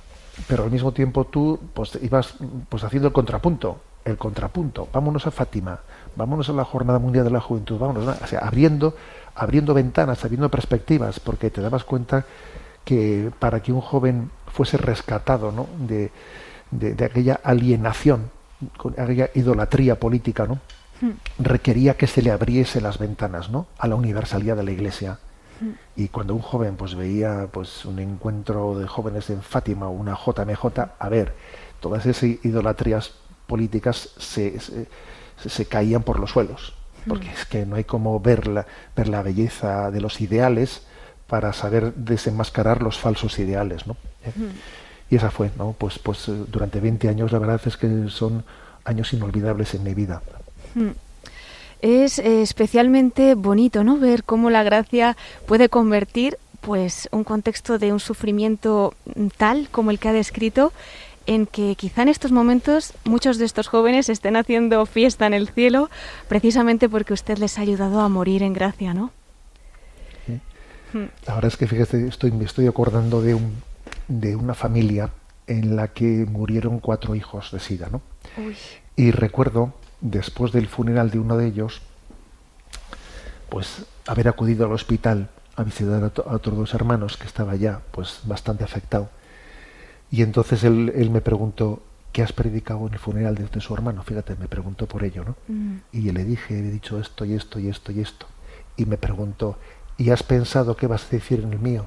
pero al mismo tiempo tú pues ibas pues haciendo el contrapunto, el contrapunto. Vámonos a Fátima, vámonos a la Jornada Mundial de la Juventud, vámonos, o sea, abriendo, abriendo ventanas, abriendo perspectivas, porque te dabas cuenta que para que un joven fuese rescatado ¿no? de, de, aquella alienación, con aquella idolatría política, ¿no? Hmm. requería que se le abriese las ventanas ¿no? a la universalidad de la Iglesia. Y cuando un joven pues veía pues un encuentro de jóvenes en Fátima o una JMJ, a ver, todas esas idolatrías políticas se, se, caían por los suelos, porque es que no hay como ver la, ver la belleza de los ideales para saber desenmascarar los falsos ideales, ¿no? Y esa fue, ¿no? Pues, pues eh, durante 20 años la verdad es que son años inolvidables en mi vida. Es eh, especialmente bonito, ¿no? Ver cómo la gracia puede convertir, pues, un contexto de un sufrimiento tal como el que ha descrito en que quizá en estos momentos muchos de estos jóvenes estén haciendo fiesta en el cielo precisamente porque usted les ha ayudado a morir en gracia, ¿no? La verdad es que fíjate, estoy, me estoy acordando de, un, de una familia en la que murieron cuatro hijos de SIDA, ¿no? Y recuerdo, después del funeral de uno de ellos, pues haber acudido al hospital a visitar a, otros dos hermanos que estaba ya pues bastante afectado. Y entonces él, él, me preguntó, ¿qué has predicado en el funeral de, su hermano? Fíjate, me preguntó por ello, ¿no? Mm. Y le dije, he dicho esto y esto y esto y esto. Y me preguntó, ¿Y has pensado qué vas a decir en el mío?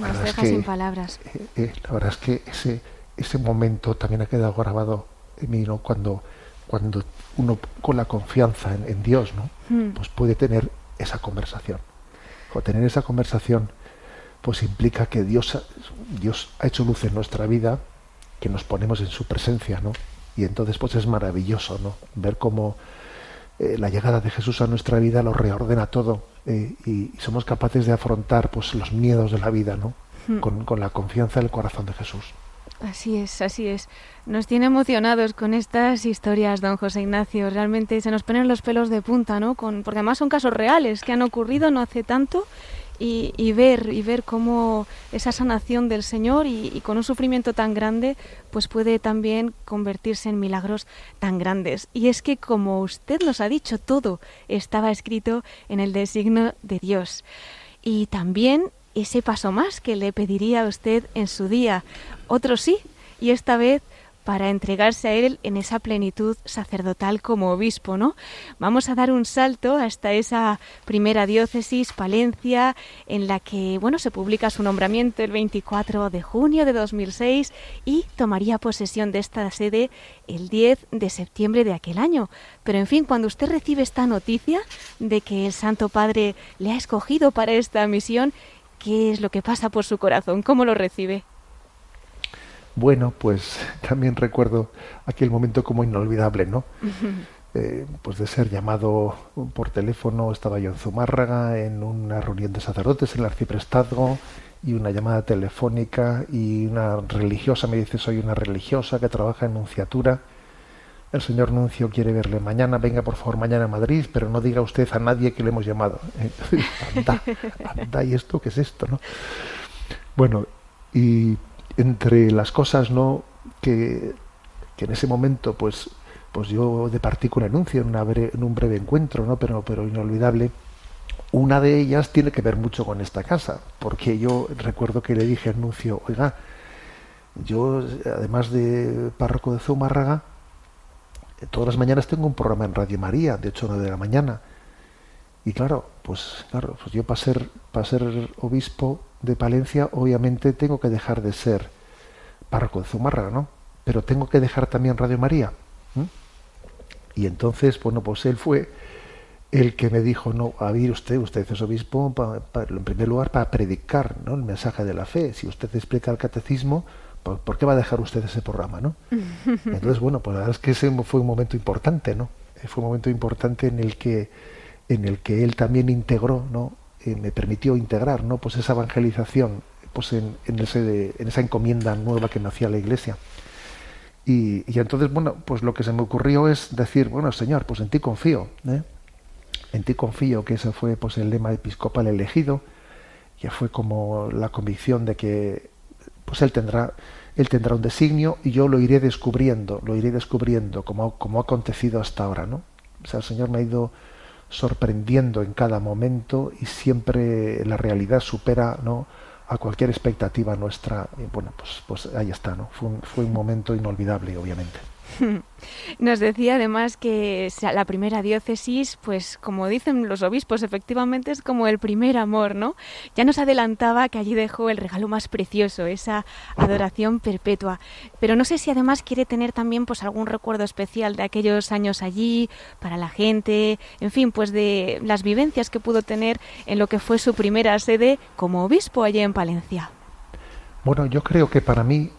la deja sin palabras. Eh, eh, la verdad es que ese, ese momento también ha quedado grabado ¿no? Cuando, cuando uno con la confianza en, Dios, ¿no? Hmm. Pues puede tener esa conversación. O tener esa conversación, pues implica que Dios, Dios ha hecho luz en nuestra vida, que nos ponemos en su presencia, ¿no? Y entonces pues es maravilloso, ¿no? Ver cómo eh, la llegada de Jesús a nuestra vida lo reordena todo eh, y, somos capaces de afrontar pues los miedos de la vida ¿no? Hmm. Con, la confianza del corazón de Jesús. Así es, así es. Nos tiene emocionados con estas historias, don José Ignacio. Realmente se nos ponen los pelos de punta, ¿no? Porque además son casos reales que han ocurrido no hace tanto y, ver y ver cómo esa sanación del Señor y, con un sufrimiento tan grande pues puede también convertirse en milagros tan grandes y es que como usted nos ha dicho todo estaba escrito en el designio de Dios y también ese paso más que le pediría a usted en su día otro sí y esta vez para entregarse a Él en esa plenitud sacerdotal como obispo, ¿no? Vamos a dar un salto hasta esa primera diócesis, Palencia, en la que, bueno, se publica su nombramiento el 24 de junio de 2006 y tomaría posesión de esta sede el 10 de septiembre de aquel año. Pero, en fin, cuando usted recibe esta noticia de que el Santo Padre le ha escogido para esta misión, ¿qué es lo que pasa por su corazón? ¿Cómo lo recibe? Bueno, pues también recuerdo aquel momento como inolvidable, ¿no? Eh, pues de ser llamado por teléfono, estaba yo en Zumárraga en una reunión de sacerdotes en el arciprestazgo y una llamada telefónica y una religiosa me dice soy una religiosa que trabaja en nunciatura el señor Nuncio quiere verle mañana, venga por favor mañana a Madrid, pero no diga usted a nadie que le hemos llamado. anda, anda, ¿y esto qué es esto? ¿no? Bueno, y entre las cosas no que, que en ese momento pues pues yo departí con anuncio en, una en un breve encuentro, ¿no? pero, pero inolvidable. Una de ellas tiene que ver mucho con esta casa, porque yo recuerdo que le dije a Anuncio, oiga, yo además de párroco de Zumárraga, todas las mañanas tengo un programa en Radio María, de 8 a 9 de la mañana. Y claro, pues claro, pues yo para ser, para ser obispo de Palencia, obviamente tengo que dejar de ser párroco de Zumárraga, ¿no? Pero tengo que dejar también Radio María. Y entonces, bueno, pues él fue el que me dijo, no, a ver usted, usted es obispo, en primer lugar, para predicar ¿no? el mensaje de la fe. Si usted explica el catecismo, ¿por, qué va a dejar usted ese programa? ¿no? Entonces, bueno, pues la verdad es que ese fue un momento importante, ¿no? Fue un momento importante en el que, en el que él también integró, ¿no? Eh, me permitió integrar, ¿no? Pues esa evangelización, pues en, en, en esa encomienda nueva que me hacía la Iglesia. Y, y, entonces, bueno, pues lo que se me ocurrió es decir, bueno, Señor, pues en ti confío, ¿eh? en ti confío, que ese fue pues el lema episcopal elegido, ya fue como la convicción de que pues él tendrá, él tendrá un designio y yo lo iré descubriendo, lo iré descubriendo como, como ha acontecido hasta ahora, ¿no? O sea, el Señor me ha ido sorprendiendo en cada momento y siempre la realidad supera, ¿no? a cualquier expectativa nuestra. Bueno, pues, pues ahí está, ¿no? Fue un, fue un momento inolvidable, obviamente. Nos decía además que la primera diócesis, pues como dicen los obispos, efectivamente es como el primer amor, ¿no? Ya nos adelantaba que allí dejó el regalo más precioso, esa adoración perpetua. Pero no sé si además quiere tener también pues algún recuerdo especial de aquellos años allí, para la gente, en fin, pues de las vivencias que pudo tener en lo que fue su primera sede como obispo allí en Palencia. Bueno, yo creo que para mí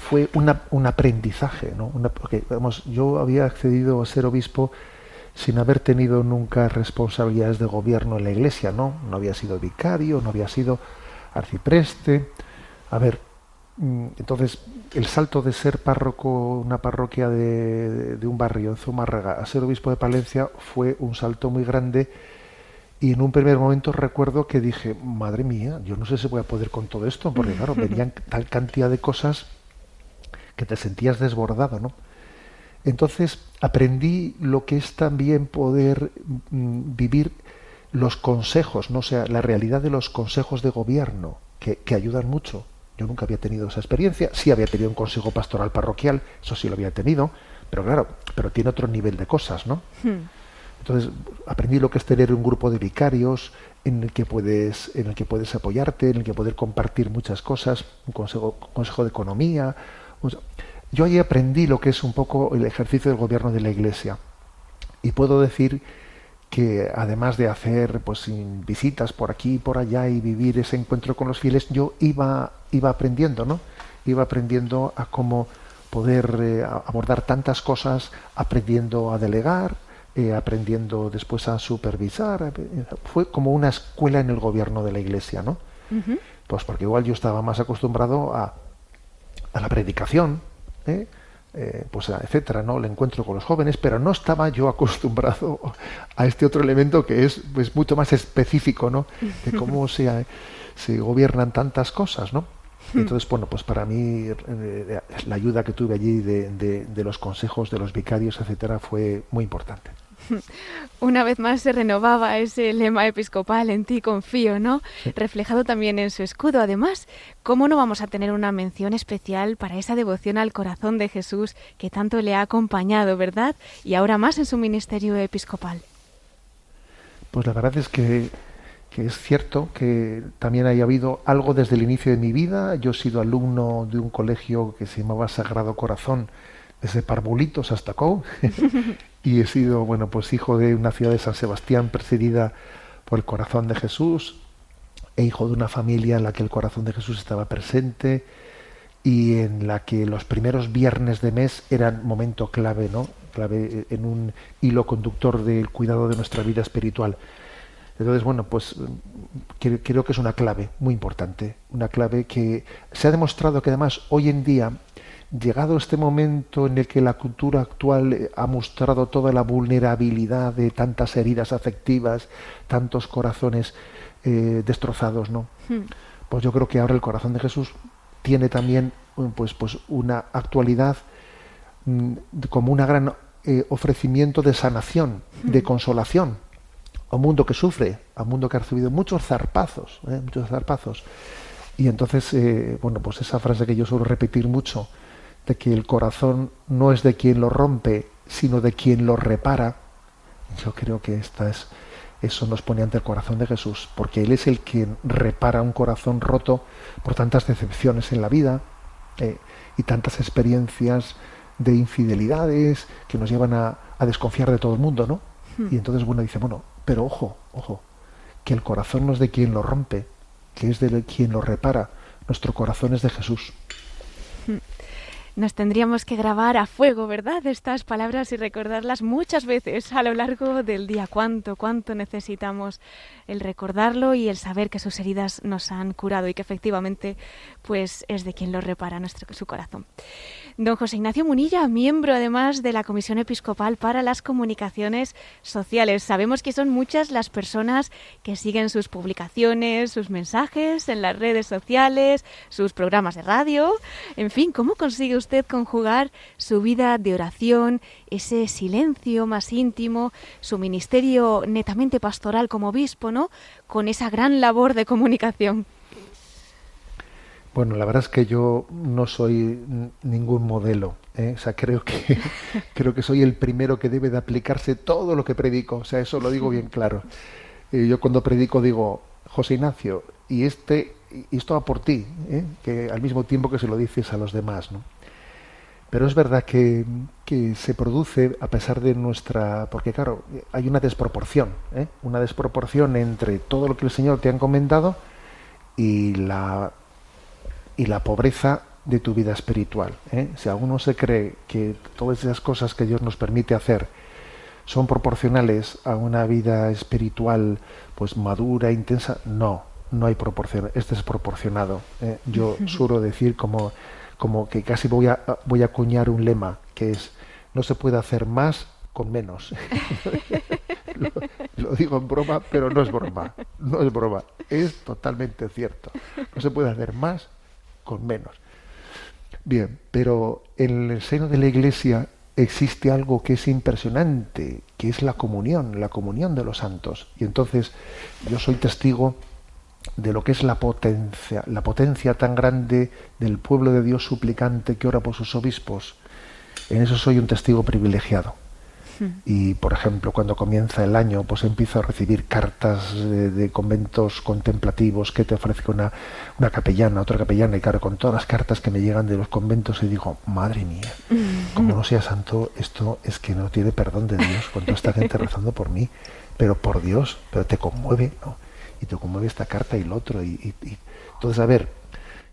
fue una, un aprendizaje, ¿no? porque vamos, yo había accedido a ser obispo sin haber tenido nunca responsabilidades de gobierno en la iglesia, ¿no? No había sido vicario, no había sido arcipreste. A ver, mm, entonces el salto de ser párroco, una parroquia de, de un barrio en Zumárraga, a ser obispo de Palencia fue un salto muy grande y en un primer momento recuerdo que dije, madre mía, yo no sé si voy a poder con todo esto, porque claro, venían tal cantidad de cosas que te sentías desbordado, ¿no? Entonces aprendí lo que es también poder mm, vivir los consejos, no sea, la realidad de los consejos de gobierno, que, ayudan mucho. Yo nunca había tenido esa experiencia, sí había tenido un consejo pastoral parroquial, eso sí lo había tenido, pero claro, pero tiene otro nivel de cosas, ¿no? Hmm. Entonces aprendí lo que es tener un grupo de vicarios en el que puedes, en el que puedes apoyarte, en el que poder compartir muchas cosas, un consejo, consejo de economía, yo allí aprendí lo que es un poco el ejercicio del gobierno de la Iglesia. Y puedo decir que además de hacer pues visitas por aquí y por allá y vivir ese encuentro con los fieles, yo iba, iba aprendiendo, ¿no? Iba aprendiendo a cómo poder eh, abordar tantas cosas, aprendiendo a delegar, eh, aprendiendo después a supervisar. Fue como una escuela en el gobierno de la Iglesia, ¿no? Pues porque igual yo estaba más acostumbrado a a la predicación, ¿eh? Eh, pues etcétera, ¿no? El encuentro con los jóvenes, pero no estaba yo acostumbrado a este otro elemento que es pues mucho más específico, ¿no? De cómo se, se gobiernan tantas cosas, ¿no? Entonces, bueno, pues para mí eh, la ayuda que tuve allí de, de los consejos de los vicarios, etcétera, fue muy importante. Una vez más se renovaba ese lema episcopal, en ti confío, ¿no? Reflejado también en su escudo. Además, ¿cómo no vamos a tener una mención especial para esa devoción al corazón de Jesús que tanto le ha acompañado, verdad? Y ahora más en su ministerio episcopal. Pues la verdad es que, que es cierto que también haya habido algo desde el inicio de mi vida. Yo he sido alumno de un colegio que se llamaba Sagrado Corazón desde Parvulitos hasta Cou y he sido, bueno, pues hijo de una ciudad de San Sebastián precedida por el corazón de Jesús, e hijo de una familia en la que el corazón de Jesús estaba presente y en la que los primeros viernes de mes eran momento clave, ¿no? Clave en un hilo conductor del cuidado de nuestra vida espiritual. Entonces, bueno, pues creo que es una clave muy importante, una clave que se ha demostrado que además hoy en día llegado este momento en el que la cultura actual eh, ha mostrado toda la vulnerabilidad de tantas heridas afectivas, tantos corazones eh, destrozados, ¿no? Hmm. Pues yo creo que ahora el corazón de Jesús tiene también pues, pues una actualidad mm, como un gran eh, ofrecimiento de sanación, de consolación a un mundo que sufre, a un mundo que ha recibido muchos zarpazos, muchos zarpazos. Y entonces, bueno, pues esa frase que yo suelo repetir mucho, de que el corazón no es de quien lo rompe, sino de quien lo repara, yo creo que esta es, eso nos pone ante el corazón de Jesús, porque Él es el quien repara un corazón roto por tantas decepciones en la vida eh, y tantas experiencias de infidelidades que nos llevan a, a desconfiar de todo el mundo, ¿no? Hmm. Y entonces, bueno, dice, bueno, pero ojo, ojo, que el corazón no es de quien lo rompe, que es de quien lo repara. Nuestro corazón es de Jesús. Nos tendríamos que grabar a fuego, ¿verdad? Estas palabras y recordarlas muchas veces a lo largo del día. Cuánto, cuánto necesitamos el recordarlo y el saber que sus heridas nos han curado y que efectivamente, pues es de quien lo repara nuestro su corazón. Don José Ignacio Munilla, miembro además de la Comisión Episcopal para las Comunicaciones Sociales. Sabemos que son muchas las personas que siguen sus publicaciones, sus mensajes en las redes sociales, sus programas de radio. En fin, ¿cómo consigue usted conjugar su vida de oración, ese silencio más íntimo, su ministerio netamente pastoral como obispo, ¿no? Con esa gran labor de comunicación. Bueno, la verdad es que yo no soy ningún modelo. ¿eh? O sea, creo que creo que soy el primero que debe de aplicarse todo lo que predico. O sea, eso lo digo bien claro. Eh, yo cuando predico digo, José Ignacio, y este y esto va por ti, ¿eh? que al mismo tiempo que se lo dices a los demás, ¿no? Pero es verdad que, que, se produce a pesar de nuestra... Porque claro, hay una desproporción, ¿eh? una desproporción entre todo lo que el Señor te ha encomendado y la, y la pobreza de tu vida espiritual. ¿eh? Si alguno se cree que todas esas cosas que Dios nos permite hacer son proporcionales a una vida espiritual pues madura, intensa, no, no hay proporción, es desproporcionado. ¿eh? Yo suelo decir como como que casi voy a, voy a acuñar un lema, que es, no se puede hacer más con menos. lo, lo, digo en broma, pero no es broma, no es broma, es totalmente cierto. No se puede hacer más menos. Bien, pero en el seno de la Iglesia existe algo que es impresionante, que es la comunión, la comunión de los santos. Y entonces yo soy testigo de lo que es la potencia, la potencia tan grande del pueblo de Dios suplicante que ora por sus obispos. En eso soy un testigo privilegiado. Y, por ejemplo, cuando comienza el año, pues empiezo a recibir cartas de, conventos contemplativos que te ofrece una, una, capellana, otra capellana, y claro, con todas las cartas que me llegan de los conventos, y digo, madre mía, como no sea santo, esto es que no tiene perdón de Dios, con toda esta gente rezando por mí, pero por Dios, pero te conmueve, ¿no? y te conmueve esta carta y el otro. Y, y, y, entonces, a ver,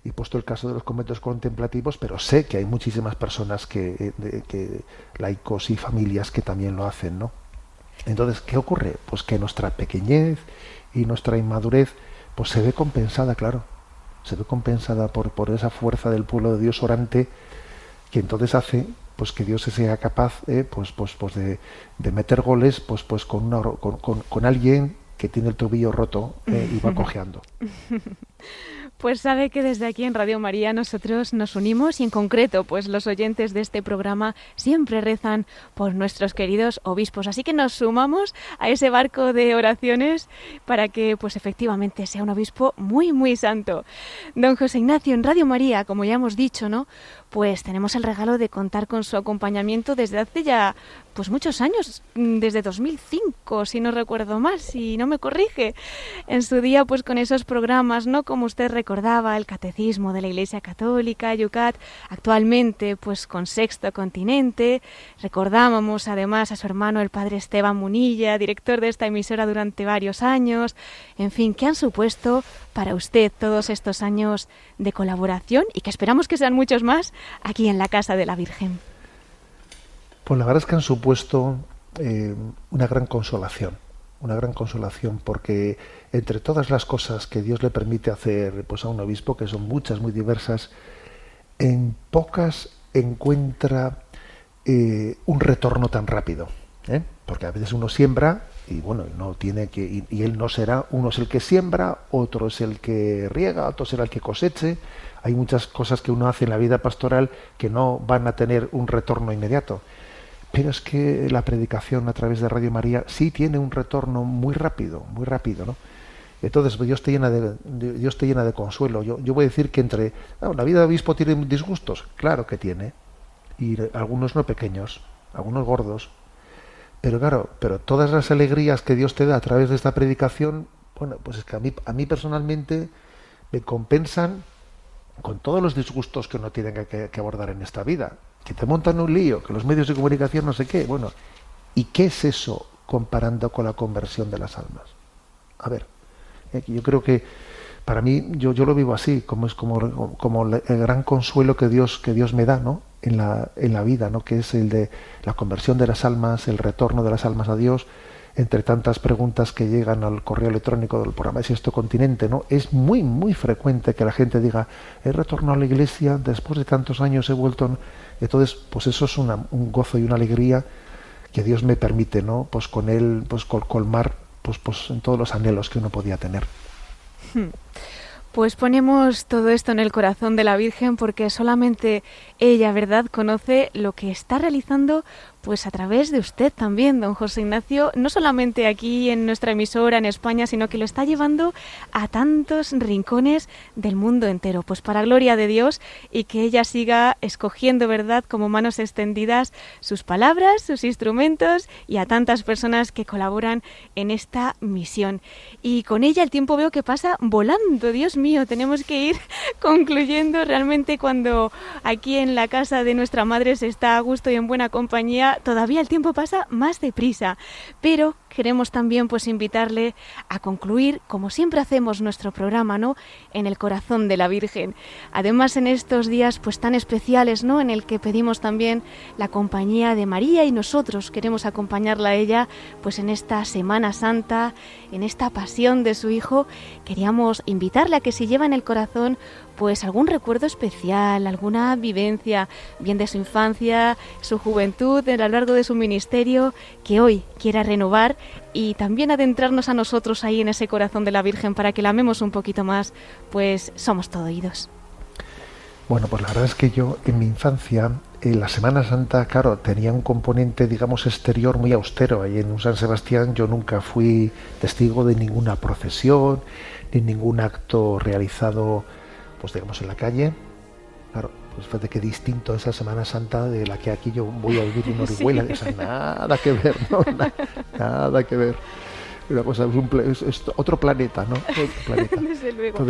he puesto el caso de los conventos contemplativos, pero sé que hay muchísimas personas que, de, que laicos y familias que también lo hacen, ¿no? Entonces, ¿qué ocurre? Pues que nuestra pequeñez y nuestra inmadurez, pues se ve compensada, claro, se ve compensada por, por esa fuerza del pueblo de Dios orante, que entonces hace pues que Dios sea capaz eh, pues, pues, pues de, de, meter goles pues, pues con, una, con, con, con alguien que tiene el tobillo roto eh, y va cojeando. Pues sabe que desde aquí en Radio María nosotros nos unimos y en concreto pues los oyentes de este programa siempre rezan por nuestros queridos obispos, así que nos sumamos a ese barco de oraciones para que pues efectivamente sea un obispo muy muy santo. Don José Ignacio en Radio María, como ya hemos dicho, ¿no? Pues tenemos el regalo de contar con su acompañamiento desde hace ya pues muchos años, desde 2005, si no recuerdo mal, si no me corrige. En su día pues con esos programas, ¿no? Como usted recordaba, el catecismo de la Iglesia Católica, Yucat, actualmente pues con Sexto Continente. Recordábamos además a su hermano el padre Esteban Munilla, director de esta emisora durante varios años. En fin, ¿qué han supuesto para usted todos estos años de colaboración y que esperamos que sean muchos más aquí en la Casa de la Virgen? Pues la verdad es que han supuesto eh, una gran consolación una gran consolación porque entre todas las cosas que Dios le permite hacer pues a un obispo que son muchas muy diversas en pocas encuentra eh, un retorno tan rápido. ¿eh? Porque a veces uno siembra y bueno, no tiene que y, él no será uno es el que siembra, otro es el que riega, otro será el que coseche. Hay muchas cosas que uno hace en la vida pastoral que no van a tener un retorno inmediato. Pero es que la predicación a través de Radio María sí tiene un retorno muy rápido, muy rápido, ¿no? Entonces Dios te llena de, Dios te llena de consuelo. Yo, yo voy a decir que entre ah, la vida de obispo tiene disgustos, claro que tiene, y algunos no pequeños, algunos gordos, pero claro, pero todas las alegrías que Dios te da a través de esta predicación, bueno, pues es que a mí, a mí personalmente me compensan con todos los disgustos que uno tiene que, que, abordar en esta vida. Que te montan un lío, que los medios de comunicación no sé qué. Bueno, ¿y qué es eso comparando con la conversión de las almas? A ver, eh, yo creo que para mí yo, yo lo vivo así, como es como, como el gran consuelo que Dios, que Dios me da, ¿no? En la, en la vida, ¿no? que es el de la conversión de las almas, el retorno de las almas a Dios, entre tantas preguntas que llegan al correo electrónico del programa de Sexto Continente, ¿no? Es muy, muy frecuente que la gente diga, he retornado a la iglesia, después de tantos años he vuelto. Entonces, pues eso es un gozo y una alegría que Dios me permite, ¿no? Pues con él, pues colmar, pues, pues en todos los anhelos que uno podía tener. Hmm. Pues ponemos todo esto en el corazón de la Virgen porque solamente ella, ¿verdad?, conoce lo que está realizando pues a través de usted también, don José Ignacio, no solamente aquí en nuestra emisora en España, sino que lo está llevando a tantos rincones del mundo entero. Pues para gloria de Dios y que ella siga escogiendo, ¿verdad?, como manos extendidas sus palabras, sus instrumentos y a tantas personas que colaboran en esta misión. Y con ella el tiempo veo que pasa volando, Dios mío, tenemos que ir concluyendo realmente cuando aquí en la casa de nuestra madre se está a gusto y en buena compañía todavía el tiempo pasa más deprisa, pero queremos también pues invitarle a concluir, como siempre hacemos nuestro programa, ¿no? En el corazón de la Virgen. Además en estos días pues tan especiales, ¿no? En el que pedimos también la compañía de María y nosotros queremos acompañarla a ella pues en esta Semana Santa, en esta pasión de su hijo, queríamos invitarle a que si lleva en el corazón pues algún recuerdo especial, alguna vivencia, bien de su infancia, su juventud, a lo largo de su ministerio, que hoy quiera renovar y también adentrarnos a nosotros ahí en ese corazón de la Virgen para que la amemos un poquito más, pues somos todo oídos. Bueno, pues la verdad es que yo en mi infancia, en la Semana Santa, claro, tenía un componente, digamos, exterior muy austero. Ahí en San Sebastián yo nunca fui testigo de ninguna procesión, ni ningún acto realizado pues digamos en la calle. Claro, pues fíjate qué distinto esa Semana Santa de la que aquí yo voy a vivir en Orihuela. nada que ver, ¿no? Nada, que ver. Una cosa, es, un, es, otro planeta, ¿no? Otro planeta. Desde luego.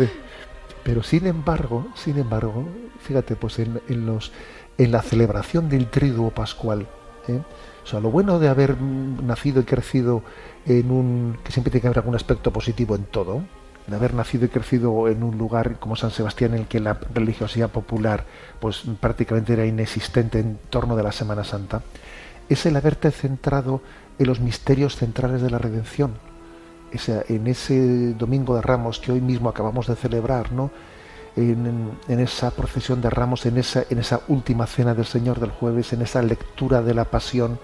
pero sin embargo, sin embargo, fíjate, pues en, en, los, en la celebración del triduo pascual, ¿eh? o sea, lo bueno de haber nacido y crecido en un... que siempre tiene que haber algún aspecto positivo en todo, de haber nacido y crecido en un lugar como San Sebastián en el que la religiosidad popular pues prácticamente era inexistente en torno de la Semana Santa, es el haberte centrado en los misterios centrales de la redención. en ese Domingo de Ramos que hoy mismo acabamos de celebrar, ¿no? En, en, esa procesión de Ramos, en esa, en esa última cena del Señor del jueves, en esa lectura de la pasión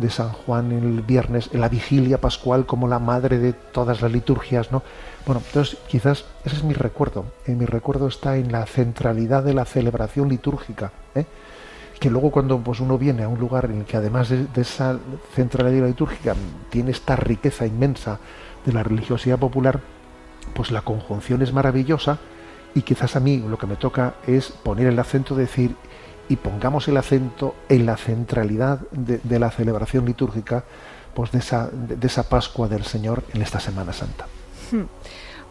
de San Juan el viernes, en la vigilia pascual como la madre de todas las liturgias, ¿no? Bueno, entonces quizás ese es mi recuerdo. En mi recuerdo está en la centralidad de la celebración litúrgica. ¿eh? Que luego cuando pues, uno viene a un lugar en el que además de, esa centralidad litúrgica tiene esta riqueza inmensa de la religiosidad popular, pues la conjunción es maravillosa y quizás a mí lo que me toca es poner el acento, decir, y pongamos el acento en la centralidad de, la celebración litúrgica pues de esa, de esa Pascua del Señor en esta Semana Santa. Hmm.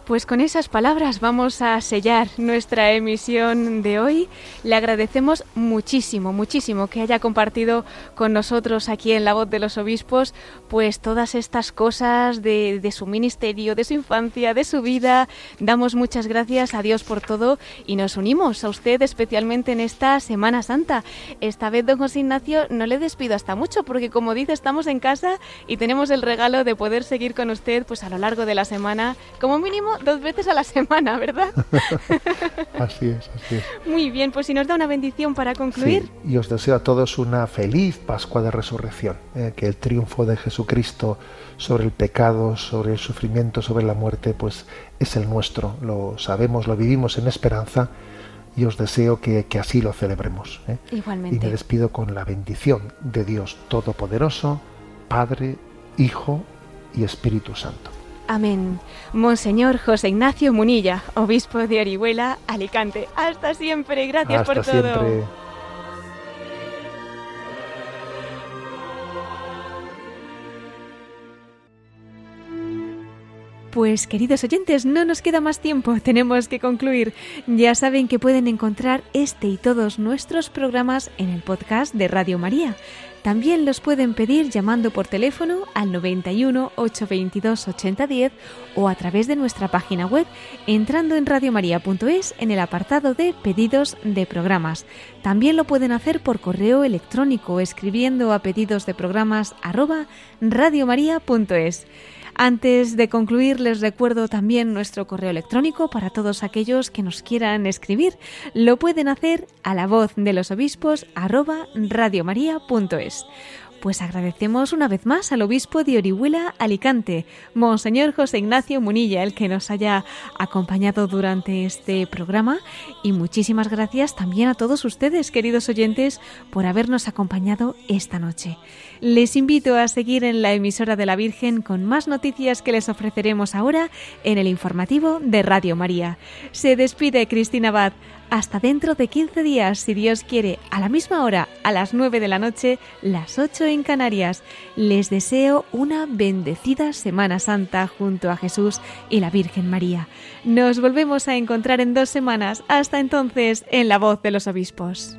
Pues con esas palabras vamos a sellar nuestra emisión de hoy. Le agradecemos muchísimo, muchísimo que haya compartido con nosotros aquí en La Voz de los Obispos, pues todas estas cosas de, su ministerio, de su infancia, de su vida. Damos muchas gracias a Dios por todo y nos unimos a usted especialmente en esta Semana Santa. Esta vez, don José Ignacio, no le despido hasta mucho porque como dice, estamos en casa y tenemos el regalo de poder seguir con usted pues a lo largo de la semana, como mínimo dos veces a la semana, ¿verdad? así es, así es. Muy bien, pues si nos da una bendición para concluir. Sí, y os deseo a todos una feliz Pascua de Resurrección, eh, que el triunfo de Jesucristo sobre el pecado, sobre el sufrimiento, sobre la muerte, pues es el nuestro, lo sabemos, lo vivimos en esperanza y os deseo que, así lo celebremos. ¿eh? Igualmente. Y me despido con la bendición de Dios Todopoderoso, Padre, Hijo y Espíritu Santo. Amén. Monseñor José Ignacio Munilla, obispo de Orihuela, Alicante. Hasta siempre. Gracias por todo. Siempre. Pues queridos oyentes, no nos queda más tiempo, tenemos que concluir. Ya saben que pueden encontrar este y todos nuestros programas en el podcast de Radio María. También los pueden pedir llamando por teléfono al 91 822 8010 o a través de nuestra página web entrando en radiomaria.es en el apartado de pedidos de programas. También lo pueden hacer por correo electrónico escribiendo a pedidos de programas radiomaria.es. Antes de concluir, les recuerdo también nuestro correo electrónico para todos aquellos que nos quieran escribir. Lo pueden hacer a la voz de los obispos arroba radiomaria.es. Pues agradecemos una vez más al obispo de Orihuela, Alicante, Monseñor José Ignacio Munilla, el que nos haya acompañado durante este programa. Y muchísimas gracias también a todos ustedes, queridos oyentes, por habernos acompañado esta noche. Les invito a seguir en la emisora de la Virgen con más noticias que les ofreceremos ahora en el informativo de Radio María. Se despide Cristina Abad. Hasta dentro de 15 días, si Dios quiere, a la misma hora, a las 9 de la noche, las 8 en Canarias. Les deseo una bendecida Semana Santa junto a Jesús y la Virgen María. Nos volvemos a encontrar en dos semanas. Hasta entonces, en la voz de los obispos.